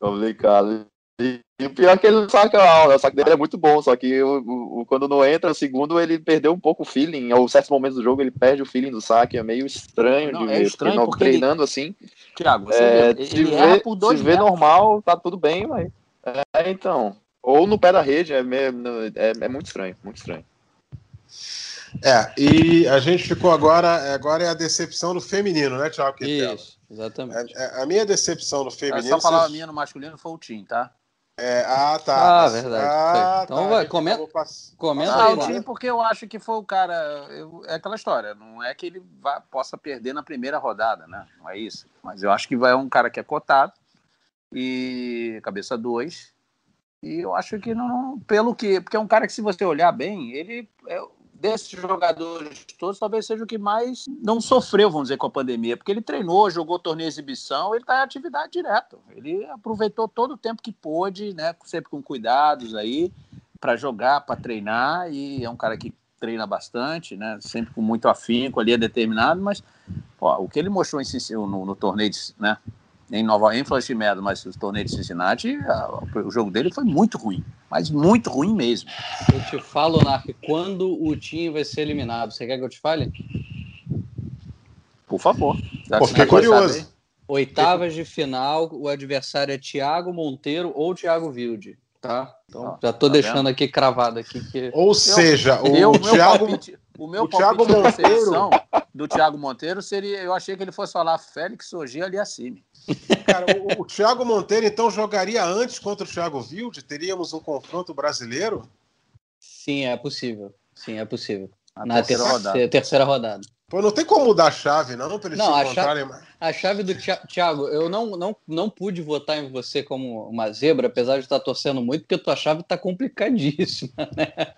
Complicado. E, o pior é que ele não saca mal, né? o saque dele é muito bom, só que o, o, quando não entra o segundo, ele perdeu um pouco o feeling. Em certos momentos do jogo, ele perde o feeling do saque, é meio estranho não, de é ver, estranho porque, porque treinando ele... assim. Thiago, você é, vê, ele vê, por dois se vê normal, tá tudo bem, mas. É, então. Ou no pé da rede, é, é, é muito estranho, muito estranho. É, e a gente ficou agora, agora é a decepção do feminino, né, Thiago? Isso, exatamente. A, é, a minha decepção do feminino. É só falar a minha no masculino foi o Tim, tá? É, ah, tá. Ah, verdade. Ah, então tá, vai, comenta, comenta ah, aí. Porque eu acho que foi o cara. Eu, é aquela história. Não é que ele vá, possa perder na primeira rodada, né? Não é isso. Mas eu acho que vai um cara que é cotado e cabeça 2. E eu acho que não. Pelo que. Porque é um cara que, se você olhar bem, ele. É, desses jogadores todos, talvez seja o que mais não sofreu, vamos dizer, com a pandemia, porque ele treinou, jogou torneio exibição, ele está em atividade direto. Ele aproveitou todo o tempo que pôde, né, sempre com cuidados aí, para jogar, para treinar, e é um cara que treina bastante, né, sempre com muito afinco ali, é determinado, mas o que ele mostrou em, no, no torneio, de, né, em Nova em Meadows, mas os torneios de Cincinnati, a, o jogo dele foi muito ruim, mas muito ruim mesmo. Eu te falo, Narc, quando o time vai ser eliminado, você quer que eu te fale? Por favor. Pô, fiquei curioso. Oitavas de final, o adversário é Thiago Monteiro ou Thiago Wilde, tá? Então, já tô tá deixando vendo? aqui cravado aqui que Ou seja, o, eu, Thiago palpite, o meu o Thiago Monteiro do Thiago Monteiro seria, eu achei que ele fosse falar Félix Ogia ali acima. Cara, o, o Thiago Monteiro então jogaria antes contra o Thiago Wilde? Teríamos um confronto brasileiro? Sim, é possível. Sim, é possível. Na terceira, terceira rodada. Terceira rodada. Pô, não tem como mudar a chave, não, para eles não, se encontrarem a chave, a chave do Thiago, eu não, não, não pude votar em você como uma zebra, apesar de estar torcendo muito, porque a tua chave está complicadíssima, *laughs* né?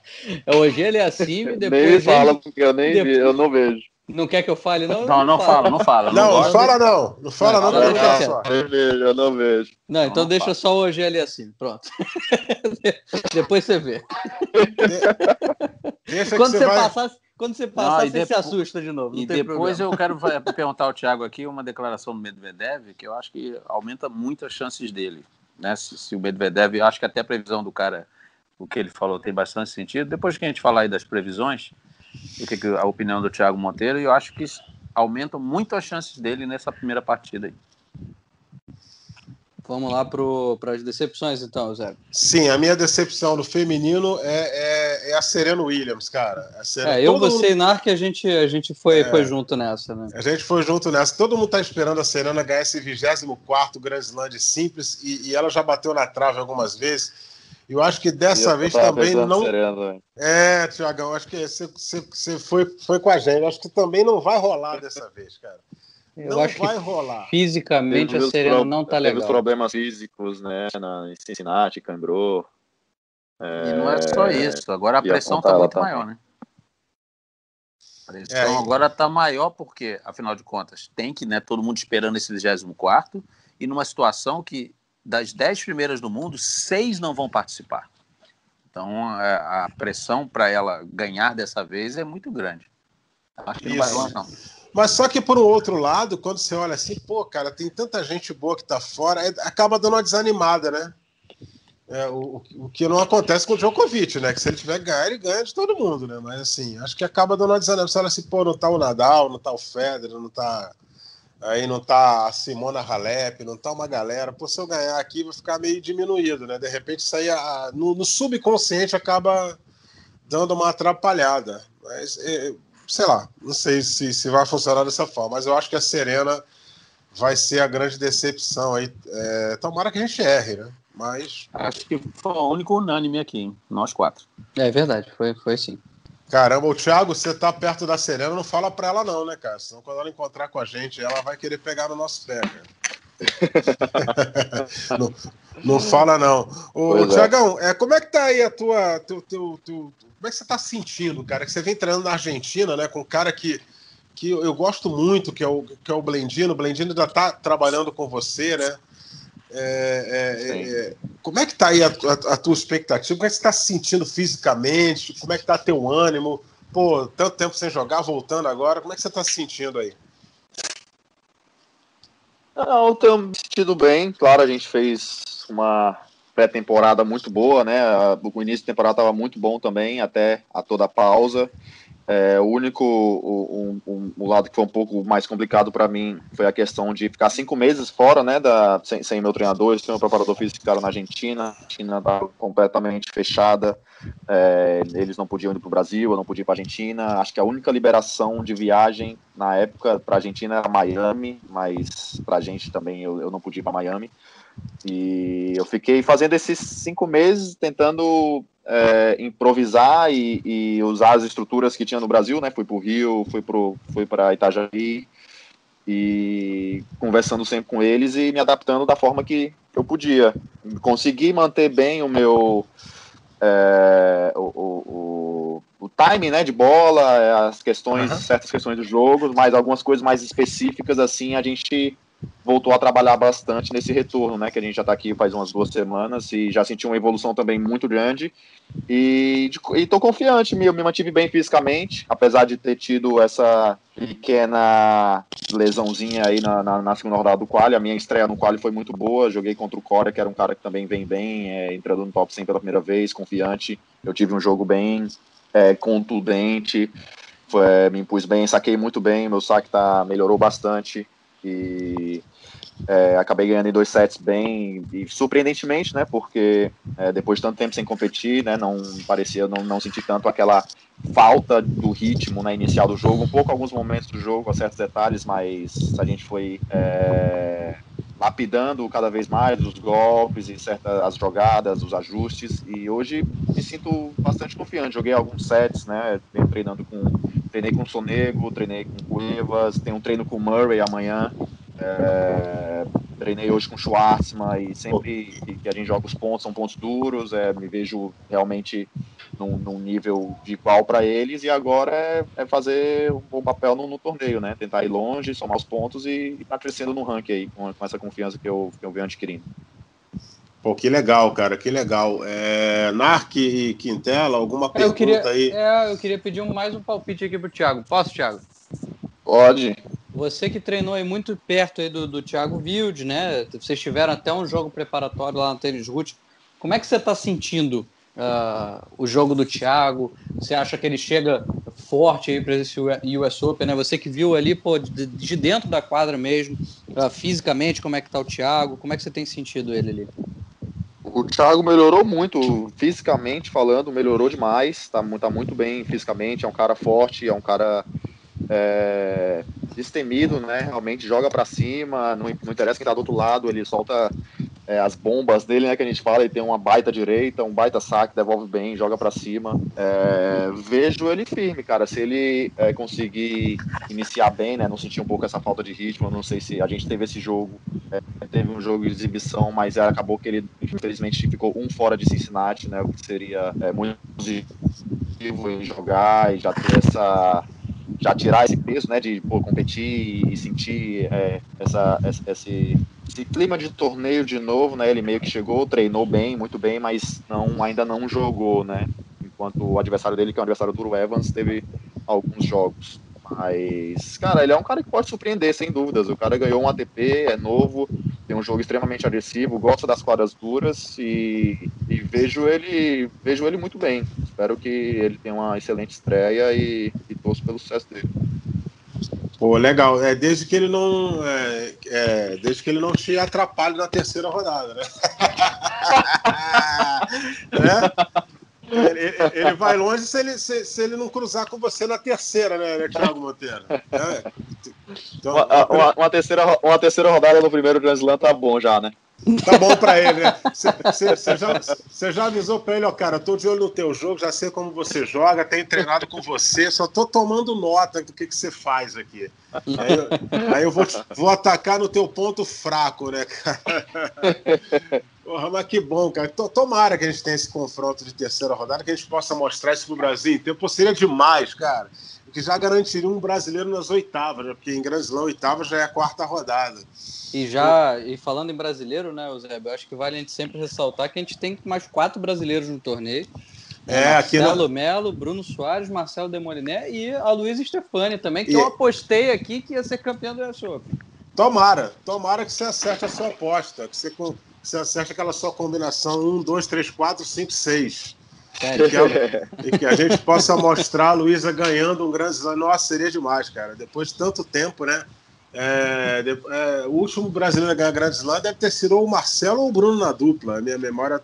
Hoje ele é assim e depois. Nem fala, porque eu nem depois... vi, eu não vejo. Não quer que eu fale, não? Não, não, fala, não fala. Não, não, fala não. Não fala não, não, não, não só. Eu vejo, eu não vejo. Não, então não deixa fala. só hoje ele assim. Pronto. *laughs* Depois você vê. Deixa quando você, você vai... passar, quando você passar, você depois, se assusta de novo. e depois problema. eu quero *laughs* perguntar ao Thiago aqui uma declaração do Medvedev que eu acho que aumenta muito as chances dele. Né? Se, se o Medvedev, eu acho que até a previsão do cara, o que ele falou tem bastante sentido. Depois que a gente falar aí das previsões, o que, a opinião do Thiago Monteiro, eu acho que aumentam muito as chances dele nessa primeira partida aí. Vamos lá para as decepções, então, Zé. Sim, a minha decepção no feminino é, é, é a Serena Williams, cara. A Serena, é, eu, você mundo... e Narc, a gente, a gente foi, é, foi junto nessa, né? A gente foi junto nessa. Todo mundo tá esperando a Serena ganhar esse 24 Grand Slam de simples e, e, ela já bateu na trave algumas vezes. Eu acho que dessa vez também não. Serena. É, Tiagão, acho que você foi, foi com a gente. Acho que também não vai rolar dessa vez, cara. Eu não acho vai que rolar. Fisicamente teve a Serena pro... não tá legal. Teve problemas físicos, né? Na, em Cincinnati, cambrou. É... E não é só isso. Agora a pressão tá muito tá... maior, né? A pressão é, agora tá maior porque, afinal de contas, tem que, né? Todo mundo esperando esse 24 e numa situação que das 10 primeiras do mundo, seis não vão participar. Então a, é, a pressão para ela ganhar dessa vez é muito grande. Acho que não vai rolar, não. Mas só que, por um outro lado, quando você olha assim, pô, cara, tem tanta gente boa que tá fora, é, acaba dando uma desanimada, né? É, o, o que não acontece com o Djokovic, né? Que se ele tiver ganhar, ele ganha de todo mundo, né? Mas assim, acho que acaba dando uma desanimada. Você olha assim, pô, não tá o Nadal, não tá o Federer, não tá. Aí não tá a Simona Halep, não tá uma galera. Pô, se eu ganhar aqui, vai ficar meio diminuído, né? De repente, isso aí a, no, no subconsciente acaba dando uma atrapalhada. Mas é, sei lá, não sei se, se vai funcionar dessa forma, mas eu acho que a Serena vai ser a grande decepção aí. É, tomara que a gente erre, né? Mas. Acho que foi o único unânime aqui, hein? nós quatro. É verdade, foi, foi sim. Caramba, o Thiago, você tá perto da Serena, não fala pra ela, não, né, cara? Senão quando ela encontrar com a gente, ela vai querer pegar no nosso pé, cara. *laughs* não, não fala, não. Ô, é. Tiagão, é. como é que tá aí a tua. Teu, teu, teu, como é que você tá sentindo, cara? Que você vem treinando na Argentina, né? Com um cara que, que eu gosto muito, que é o, que é o Blendino. O Blendino ainda tá trabalhando com você, né? É, é, é, como é que tá aí a, a, a, tua expectativa? Como é que você tá se sentindo fisicamente? Como é que tá teu ânimo? Pô, tanto tempo sem jogar, voltando agora, como é que você tá se sentindo aí? Não, eu tenho me sentido bem. Claro, a gente fez uma pré-temporada muito boa, né? O início da temporada estava muito bom também, até a toda a pausa. É, o único o, um, lado que foi um pouco mais complicado para mim foi a questão de ficar cinco meses fora, né, da, sem, sem meu treinador, sem meu preparador físico ficaram na Argentina, a China estava completamente fechada, é, eles não podiam ir para o Brasil, eu não podia ir para a Argentina, acho que a única liberação de viagem na época para a Argentina era Miami, mas para a gente também eu, eu não podia ir para Miami, e eu fiquei fazendo esses cinco meses tentando é, improvisar e, e, usar as estruturas que tinha no Brasil, né? Fui para o Rio, fui para fui Itajaí e conversando sempre com eles e me adaptando da forma que eu podia. Consegui manter bem o meu é, o, o, o, time né, de bola, as questões, uhum. certas questões do jogo, mas algumas coisas mais específicas assim a gente voltou a trabalhar bastante nesse retorno, né? Que a gente já está aqui faz umas duas semanas e já senti uma evolução também muito grande. E estou confiante, me, me mantive bem fisicamente, apesar de ter tido essa pequena lesãozinha aí na, na, na segunda rodada do quali. A minha estreia no quali foi muito boa. Joguei contra o Cora, que era um cara que também vem bem, é, entrando no top 100 pela primeira vez, confiante. Eu tive um jogo bem é, contundente. Foi, me impus bem, saquei muito bem, meu saque tá, melhorou bastante e é, acabei ganhando em dois sets bem e surpreendentemente, né? Porque é, depois de tanto tempo sem competir, né? Não parecia, não, não senti tanto aquela falta do ritmo na né, inicial do jogo, um pouco alguns momentos do jogo, certos detalhes, mas a gente foi é, lapidando cada vez mais os golpes e certas as jogadas, os ajustes. E hoje me sinto bastante confiante. Joguei alguns sets, né? Venho treinando com treinei com o Sonego, treinei com Cuevas, tem um treino com Murray amanhã. É, treinei hoje com o Schwartzman e sempre que a gente joga os pontos, são pontos duros, é, me vejo realmente num, num nível de igual para eles e agora é, é, fazer um bom papel no, no, torneio, né? Tentar ir longe, somar os pontos e estar tá crescendo no ranking aí, com, com, essa confiança que eu, que eu venho adquirindo. Pô, que legal, cara, que legal. É, Narc e Quintela, alguma pergunta eu queria, aí? É, eu queria pedir um, mais um palpite aqui pro Thiago. Posso, Thiago? Pode. Você que treinou aí muito perto aí do, do Thiago Wild, né? Vocês tiveram até um jogo preparatório lá no Tênis Root. Como é que você está sentindo uh, o jogo do Thiago? Você acha que ele chega forte aí para esse US Open, né? Você que viu ali, pô, de, de dentro da quadra mesmo, uh, fisicamente, como é que tá o Thiago? Como é que você tem sentido ele ali? O Thiago melhorou muito, fisicamente falando, melhorou demais, tá, tá muito bem fisicamente, é um cara forte, é um cara é, destemido, né? Realmente joga para cima, não, não, interessa quem tá do outro lado, ele solta é, as bombas dele, né? Que a gente fala, ele tem uma baita direita, um baita saque, devolve bem, joga para cima. É, vejo ele firme, cara. Se ele é, conseguir iniciar bem, né? Não sentir um pouco essa falta de ritmo, não sei se a gente teve esse jogo, é, teve um jogo de exibição, mas acabou que ele infelizmente ficou um fora de Cincinnati, né? O que seria é, muito positivo em jogar e já ter essa já tirar esse peso, né, de pô, competir e sentir é, essa, esse, esse clima de torneio de novo, né, ele meio que chegou, treinou bem, muito bem, mas não, ainda não jogou, né, enquanto o adversário dele, que é o adversário do Evans, teve alguns jogos. Mas, cara, ele é um cara que pode surpreender, sem dúvidas. O cara ganhou um ATP, é novo, tem um jogo extremamente agressivo, gosta das quadras duras e, e, vejo ele vejo ele muito bem. Espero que ele tenha uma excelente estreia e, e torço pelo sucesso dele. Pô, legal. É, desde que ele não. É, é, desde que ele não te atrapalhe na terceira rodada, né? *laughs* é? Ele, ele, vai longe se ele, se, se, ele não cruzar com você na terceira, né, né Thiago Monteiro? É. Então, uma, uma, uma, terceira, uma terceira rodada no primeiro Grand Slam tá bom já, né? Tá bom pra ele, né? Você já, já avisou pra ele, ó, cara, tô de olho no teu jogo, já sei como você joga, tenho treinado com você, só tô tomando nota do que, você faz aqui. Aí, eu, aí eu vou, vou atacar no teu ponto fraco, né, cara? Porra, mas que bom, cara. Tomara que a gente tenha esse confronto de terceira rodada, que a gente possa mostrar isso pro Brasil. Pô, seria demais, cara. Que já garantiria um brasileiro nas oitavas, né? Porque em Grand Slam, oitava já é a quarta rodada. E já, e falando em brasileiro, né, Eusébio, eu acho que vale a gente sempre ressaltar que a gente tem mais quatro brasileiros no torneio. É, Marcelo aqui Melo, Bruno Soares, Marcelo Demoliné e a Luísa Stefani também, que e... eu apostei aqui que ia ser campeão do US Open. Tomara, tomara que você acerte a sua aposta, que você você acerta aquela sua combinação 1, 2, 3, 4, 5, 6. E que, *laughs* a, e que a gente possa mostrar a Luísa ganhando um grande slam. Nossa, seria demais, cara. Depois de tanto tempo, né? É, de, é, o último brasileiro a ganhar grande slam deve ter sido o Marcelo ou o Bruno na dupla. A minha memória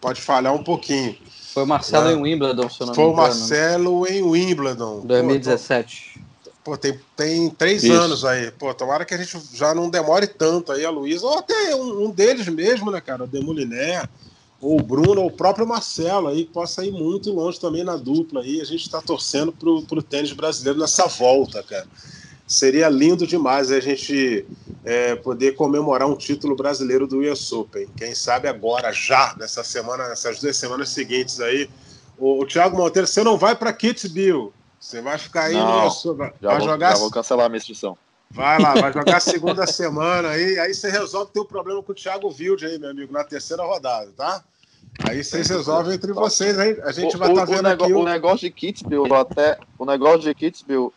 pode falhar um pouquinho. Foi o Marcelo é. em Wimbledon, se eu não Foi me engano. Foi o Marcelo em Wimbledon. 2017. Pô, Pô, tem, tem três Isso. anos aí. Pô, tomara que a gente já não demore tanto aí, a Luísa, ou até um, um, deles mesmo, né, cara? O Demoliné, ou o Bruno, ou o próprio Marcelo aí, que possa ir muito longe também na dupla aí. A gente está torcendo pro, pro tênis brasileiro nessa volta, cara. Seria lindo demais a gente é, poder comemorar um título brasileiro do US Open. Quem sabe agora, já, nessa semana, nessas duas semanas seguintes aí. O, o Thiago Monteiro, você não vai para Kitzbühel você vai ficar aí Não, no... vai, já vou, jogar. Já vou cancelar a minha inscrição. Vai lá, vai jogar segunda semana aí. Aí você resolve ter um problema com o Thiago Wilde aí, meu amigo, na terceira rodada, tá? Aí vocês resolvem entre vocês, aí a gente o, vai estar tá vendo o aqui. O... o negócio de Kitzbühel, até o negócio de Kitzbühel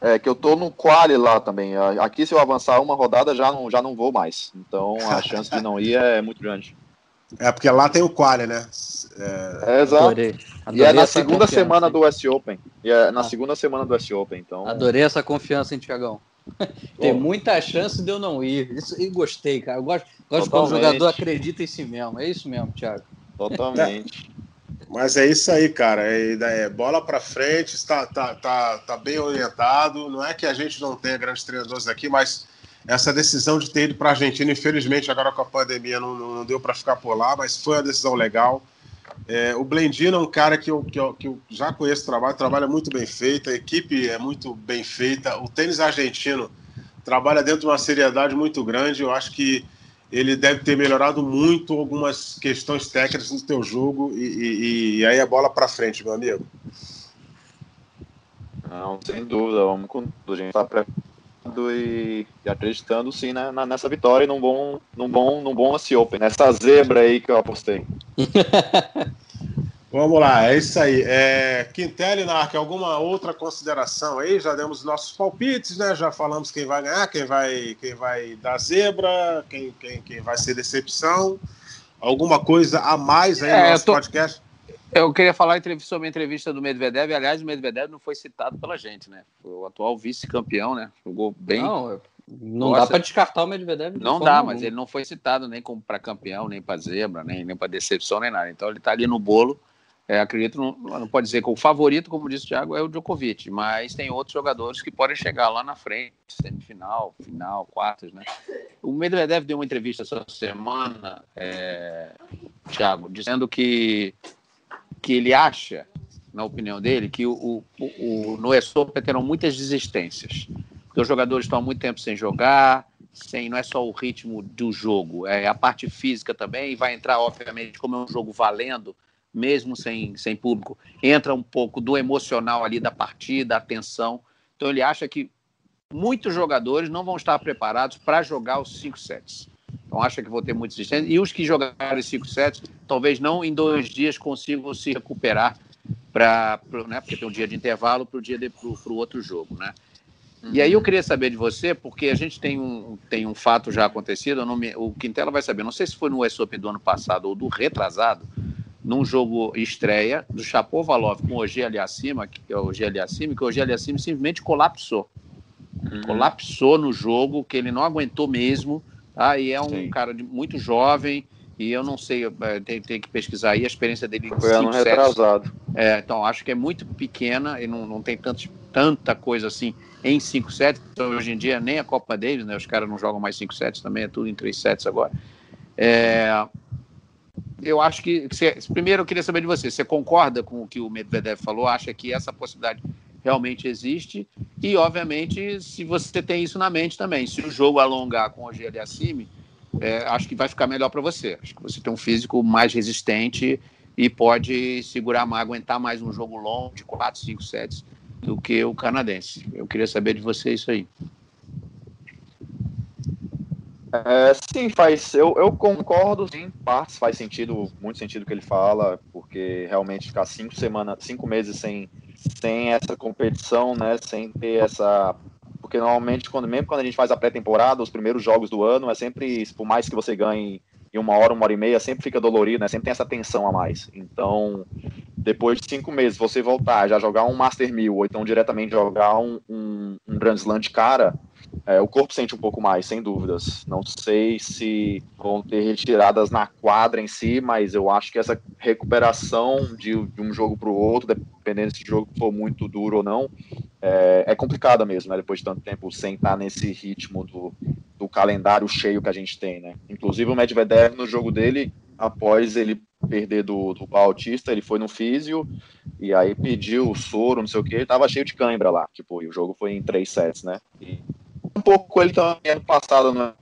é que eu tô no quali lá também. Aqui se eu avançar uma rodada já não já não vou mais. Então a chance de não ir é muito grande. É porque lá tem o quali, né? É, é exato. Adorei. Adorei e é na segunda semana hein? do US Open. E é na ah. segunda semana do US Open, então. Adorei essa confiança, hein, Tiagão? *laughs* Tem muita chance de eu não ir. Isso, e gostei, cara. Eu gosto, gosto quando o jogador acredita em si mesmo. É isso mesmo, Thiago. Totalmente. Mas é isso aí, cara. É, é bola para frente, está tá, tá, tá bem orientado. Não é que a gente não tenha grandes treinadores aqui, mas essa decisão de ter ido para a Argentina, infelizmente, agora com a pandemia não, não deu para ficar por lá, mas foi uma decisão legal. É, o Blendino é um cara que eu, que, eu, que eu já conheço o trabalho, trabalha muito bem feito, a equipe é muito bem feita. O tênis argentino trabalha dentro de uma seriedade muito grande. Eu acho que ele deve ter melhorado muito algumas questões técnicas no teu jogo e, e, e aí a bola para frente, meu amigo. Não, sem dúvida, vamos com tudo. A gente está e, e, acreditando sim né, nessa vitória e num bom, num bom, num bom AC Open, nessa zebra aí que eu apostei. *laughs* Vamos lá, é isso aí. É, Quintel e Narc, alguma outra consideração aí? Já demos nossos palpites, né? Já falamos quem vai ganhar, quem vai, quem vai dar zebra, quem, quem, quem vai ser decepção. Alguma coisa a mais aí é, no nosso tô... podcast? Eu queria falar sobre a entrevista do Medvedev. Aliás, o Medvedev não foi citado pela gente, né? Foi o atual vice-campeão, né? Jogou bem. Não, não dá para descartar o Medvedev. Não dá, mas ele não foi citado nem como para campeão, nem para zebra, nem, nem para decepção, nem nada. Então ele está ali no bolo. É, acredito, não, não pode dizer que o favorito, como disse o Thiago, é o Djokovic, mas tem outros jogadores que podem chegar lá na frente, semifinal, final, quartas, né? O Medvedev deu uma entrevista essa semana, é, Thiago, dizendo que, que ele acha, na opinião dele, que o, o, o, no Open terão muitas desistências. Porque os jogadores estão há muito tempo sem jogar, sem, não é só o ritmo do jogo, é a parte física também, vai entrar, obviamente, como é um jogo valendo, mesmo sem, sem público, entra um pouco do emocional ali da partida, a tensão. Então ele acha que muitos jogadores não vão estar preparados para jogar os cinco sets. Então acha que vão ter muitos existentes. E os que jogaram os cinco sets, talvez não em dois dias consigam se recuperar para, né, porque tem um dia de intervalo para o dia para o outro jogo, né? E aí eu queria saber de você, porque a gente tem um, tem um fato já acontecido, me, o Quintela vai saber, não sei se foi no US Open do ano passado ou do retrasado, num jogo estreia do Chapovalov com o Ogier ali acima, que é o Ogier ali acima, que o Ogier ali acima simplesmente colapsou. Uhum. Colapsou no jogo, que ele não aguentou mesmo. Tá? E é um Sim. cara de, muito jovem, e eu não sei, é, tem, tem que pesquisar aí a experiência dele. Foi ano retrasado. É, então, acho que é muito pequena e não, não tem tanto, tanta coisa assim em 5 sets. Então, hoje em dia, nem a Copa Davis, né? Os caras não jogam mais 5 sets também, é tudo em 3 sets agora. É, eu acho que. Você, primeiro, eu queria saber de você. Você concorda com o que o Medvedev falou? Acha que essa possibilidade realmente existe? E, obviamente, se você tem isso na mente também, se o jogo alongar com o GL acima, é, acho que vai ficar melhor para você. Acho que você tem um físico mais resistente e pode segurar mais, aguentar mais um jogo longo de 4, 5 sets do que o canadense. Eu queria saber de você isso aí. É, sim, faz. Eu, eu concordo, sim, partes faz sentido, muito sentido o que ele fala, porque realmente ficar cinco semanas, cinco meses sem, sem essa competição, né? Sem ter essa. Porque normalmente, quando, mesmo quando a gente faz a pré-temporada, os primeiros jogos do ano, é sempre, por mais que você ganhe em uma hora, uma hora e meia, sempre fica dolorido, né? Sempre tem essa tensão a mais. Então, depois de cinco meses, você voltar já jogar um Master 1000, ou então diretamente jogar um, um, um Grand Slam de cara, é, o corpo sente um pouco mais, sem dúvidas. Não sei se vão ter retiradas na quadra em si, mas eu acho que essa recuperação de, de um jogo para o outro, dependendo se o jogo for muito duro ou não, é, é complicada mesmo, né? Depois de tanto tempo sem estar nesse ritmo do, do calendário cheio que a gente tem, né? Inclusive o Medvedev no jogo dele, após ele perder do, do Bautista, ele foi no físio e aí pediu soro, não sei o que, ele tava cheio de cãibra lá, tipo, e o jogo foi em três sets, né? E pouco ele também ano passado, né?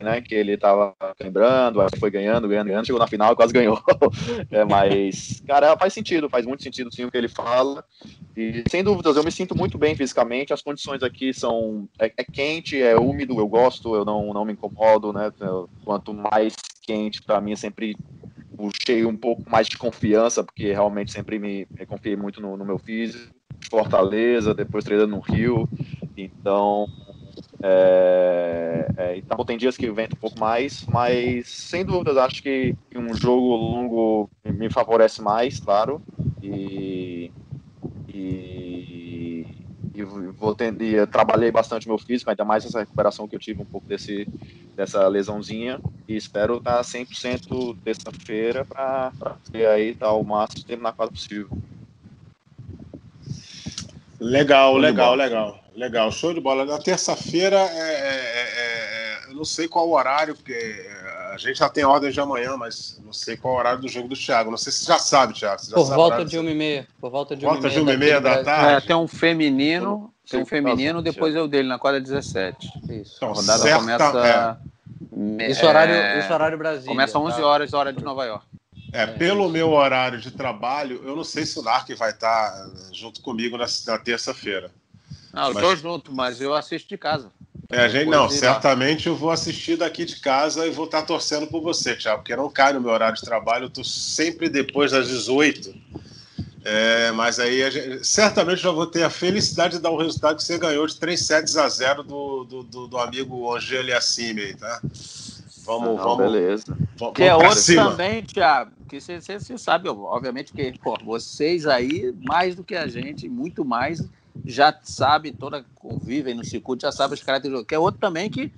né, que ele tava lembrando, foi ganhando, ganhando, ganhando, chegou na final e quase ganhou. *laughs* é, mas, cara, faz sentido, faz muito sentido sim o que ele fala. E sem dúvidas, eu me sinto muito bem fisicamente. As condições aqui são é, é quente, é úmido, eu gosto, eu não, não me incomodo, né? Quanto mais quente, para mim sempre puxei um pouco mais de confiança, porque realmente sempre me, me confiei muito no, no meu físico. Fortaleza, depois treinando no Rio. Então, é, é, então tem dias que vento um pouco mais, mas sem dúvidas acho que um jogo longo me favorece mais, claro. E, e, e vou ter, trabalhei bastante meu físico, ainda mais essa recuperação que eu tive um pouco desse, dessa lesãozinha. E espero estar 100% terça-feira para ter aí tá, o máximo tempo na quadra possível. Legal, legal, legal. Legal, show de bola. Na terça-feira, é, é, é, eu não sei qual o horário, porque a gente já tem ordem de amanhã, mas não sei qual o horário do jogo do Thiago. Não sei se você já sabe, Thiago. Já por, sabe volta de uma e meia, por volta de uma volta e meia. de uma e meia da, da tarde. tem um feminino, tem um feminino, depois é o dele, na quadra 17. Isso. Então, a rodada certa, começa... Isso horário, isso horário Brasil. Começa 11 tá? horas, hora de Nova York. É, pelo meu horário de trabalho, eu não sei se o Narc vai estar junto comigo na, na terça-feira. Não, eu tô junto, mas eu assisto de casa. É, a gente, não, certamente eu vou assistir daqui de casa e vou estar torcendo por você, Thiago, porque não cai no meu horário de trabalho, eu tô sempre depois das 18. É, mas aí gente, certamente já vou ter a felicidade de dar o resultado que você ganhou de 3 sets a 0 do, do, do, do amigo Angel Assimi, tá? Vamos, ah, vamos. Beleza. que é outro cima. também, Thiago, que você sabe, obviamente, que pô, vocês aí, mais do que a gente, muito mais, já sabem, toda convivem no circuito, já sabem os características. Que é outro também que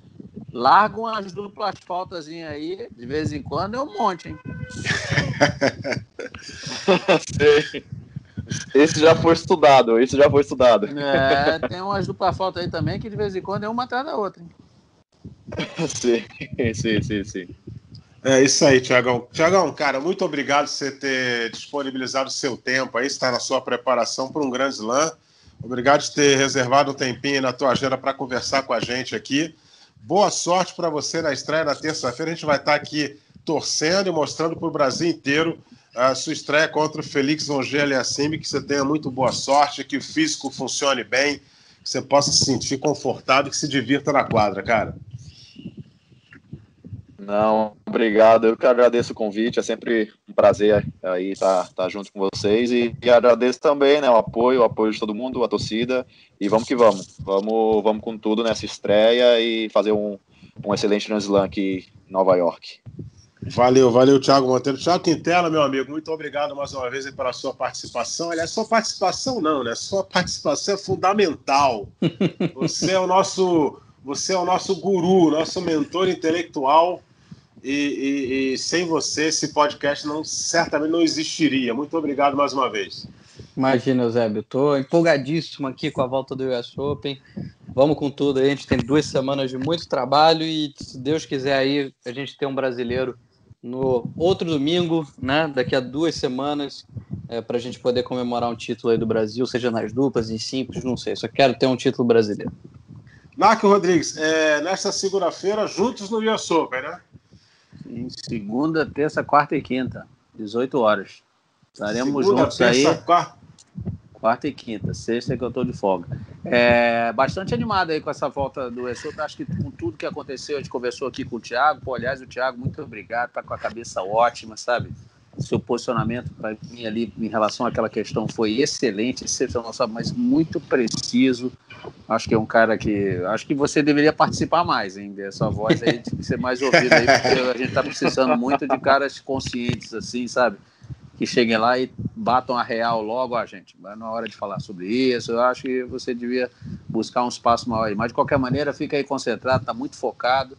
largam as duplas faltas aí, de vez em quando, é um monte, hein? *laughs* Esse já foi estudado, esse já foi estudado. É, tem umas duplas faltas aí também que de vez em quando é uma atrás da outra. Hein? *laughs* sim, sim, sim, sim. É isso aí, Tiagão. Tiagão, cara, muito obrigado por você ter disponibilizado o seu tempo aí, estar na sua preparação para um grande slam. Obrigado por ter reservado um tempinho na tua agenda para conversar com a gente aqui. Boa sorte para você na estreia na terça-feira. A gente vai estar aqui torcendo e mostrando para o Brasil inteiro a sua estreia contra o Felix Ongele Assimi, que você tenha muito boa sorte, que o físico funcione bem, que você possa se sentir confortável, que se divirta na quadra, cara. Não, obrigado. Eu que agradeço o convite. É sempre um prazer aí estar, estar junto com vocês e, e, agradeço também, né, o apoio, o apoio de todo mundo, a torcida e vamos que vamos. Vamos, vamos com tudo nessa estreia e fazer um, um excelente Grand Slam aqui em Nova York. Valeu, valeu, Thiago Monteiro. Thiago Quintela, meu amigo, muito obrigado mais uma vez pela sua participação. Aliás, sua participação não, né? Sua participação é fundamental. *laughs* Você é o nosso, você é o nosso guru, nosso mentor intelectual e, e, e, sem você esse podcast não certamente não existiria. Muito obrigado mais uma vez. Imagina, Eusébio, estou empolgadíssimo aqui com a volta do US Open. Vamos com tudo aí, a gente tem duas semanas de muito trabalho e se Deus quiser aí a gente tem um brasileiro no outro domingo, né? Daqui a duas semanas, é, para a gente poder comemorar um título aí do Brasil, seja nas duplas, em simples, não sei. Só quero ter um título brasileiro. Marco Rodrigues, é, nesta segunda-feira, juntos no US Open, né? Em segunda, terça, quarta e quinta, 18 horas. Estaremos segunda, juntos terça, aí. Quarta. quarta e quinta, sexta é que eu estou de folga. É, bastante animado aí com essa volta do Essoto. Acho que com tudo que aconteceu, a gente conversou aqui com o Thiago. Pô, aliás, o Thiago, muito obrigado, tá com a cabeça ótima, sabe? Seu posicionamento para mim ali em relação àquela questão foi excelente, excepcional, sabe? mas muito preciso. Acho que é um cara que. Acho que você deveria participar mais, hein? Dessa voz aí, de ser mais ouvido aí, porque a gente está precisando muito de caras conscientes, assim, sabe? Que cheguem lá e batam a real logo, a gente. Mas na hora de falar sobre isso, eu acho que você devia buscar um espaço maior aí. Mas de qualquer maneira, fica aí concentrado, está muito focado.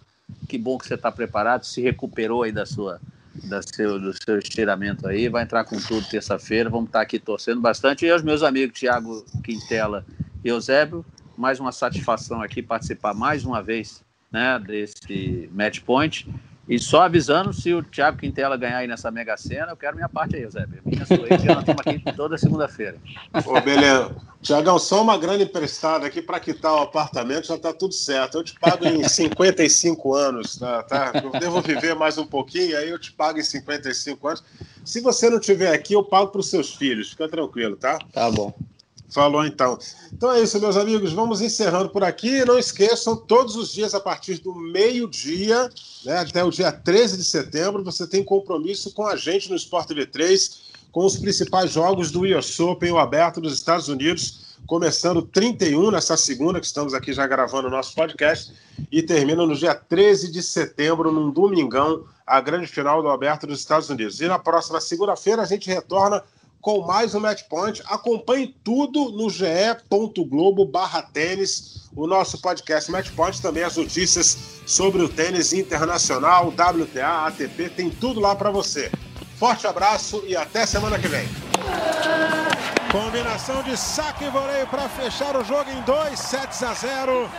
Que bom que você está preparado, se recuperou aí da sua da seu, do seu estiramento aí, vai entrar com tudo terça-feira, vamos estar aqui torcendo bastante. E aos meus amigos Tiago Quintela e Eusébio, mais uma satisfação aqui participar mais uma vez né, desse match point. E só avisando, se o Thiago Quintela ganhar aí nessa Mega Sena, eu quero minha parte aí, Eusébio. Minha sua aí, nós estamos aqui toda segunda-feira. Ô, beleza. Tiagão, só uma grana emprestada aqui para quitar o apartamento, já está tudo certo. Eu te pago em *laughs* 55 anos, tá, tá? Eu devo viver mais um pouquinho, aí eu te pago em 55 anos. Se você não estiver aqui, eu pago para os seus filhos, fica tranquilo, tá? Tá bom. Falou então. Então é isso, meus amigos. Vamos encerrando por aqui. Não esqueçam, todos os dias, a partir do meio-dia, né, até o dia 13 de setembro, você tem compromisso com a gente no Sport TV 3, com os principais jogos do US Open, o aberto dos Estados Unidos, começando 31 nessa segunda, que estamos aqui já gravando o nosso podcast, e termina no dia 13 de setembro, num domingão, a grande final do aberto dos Estados Unidos. E na próxima segunda-feira a gente retorna com mais um Match Point. Acompanhe tudo no ge.globo barra tênis, o nosso podcast Match Point, também as notícias sobre o tênis internacional, WTA, ATP, tem tudo lá para você. Forte abraço e até semana que vem. Combinação de saque e voleio para fechar o jogo em 2 sets a 0.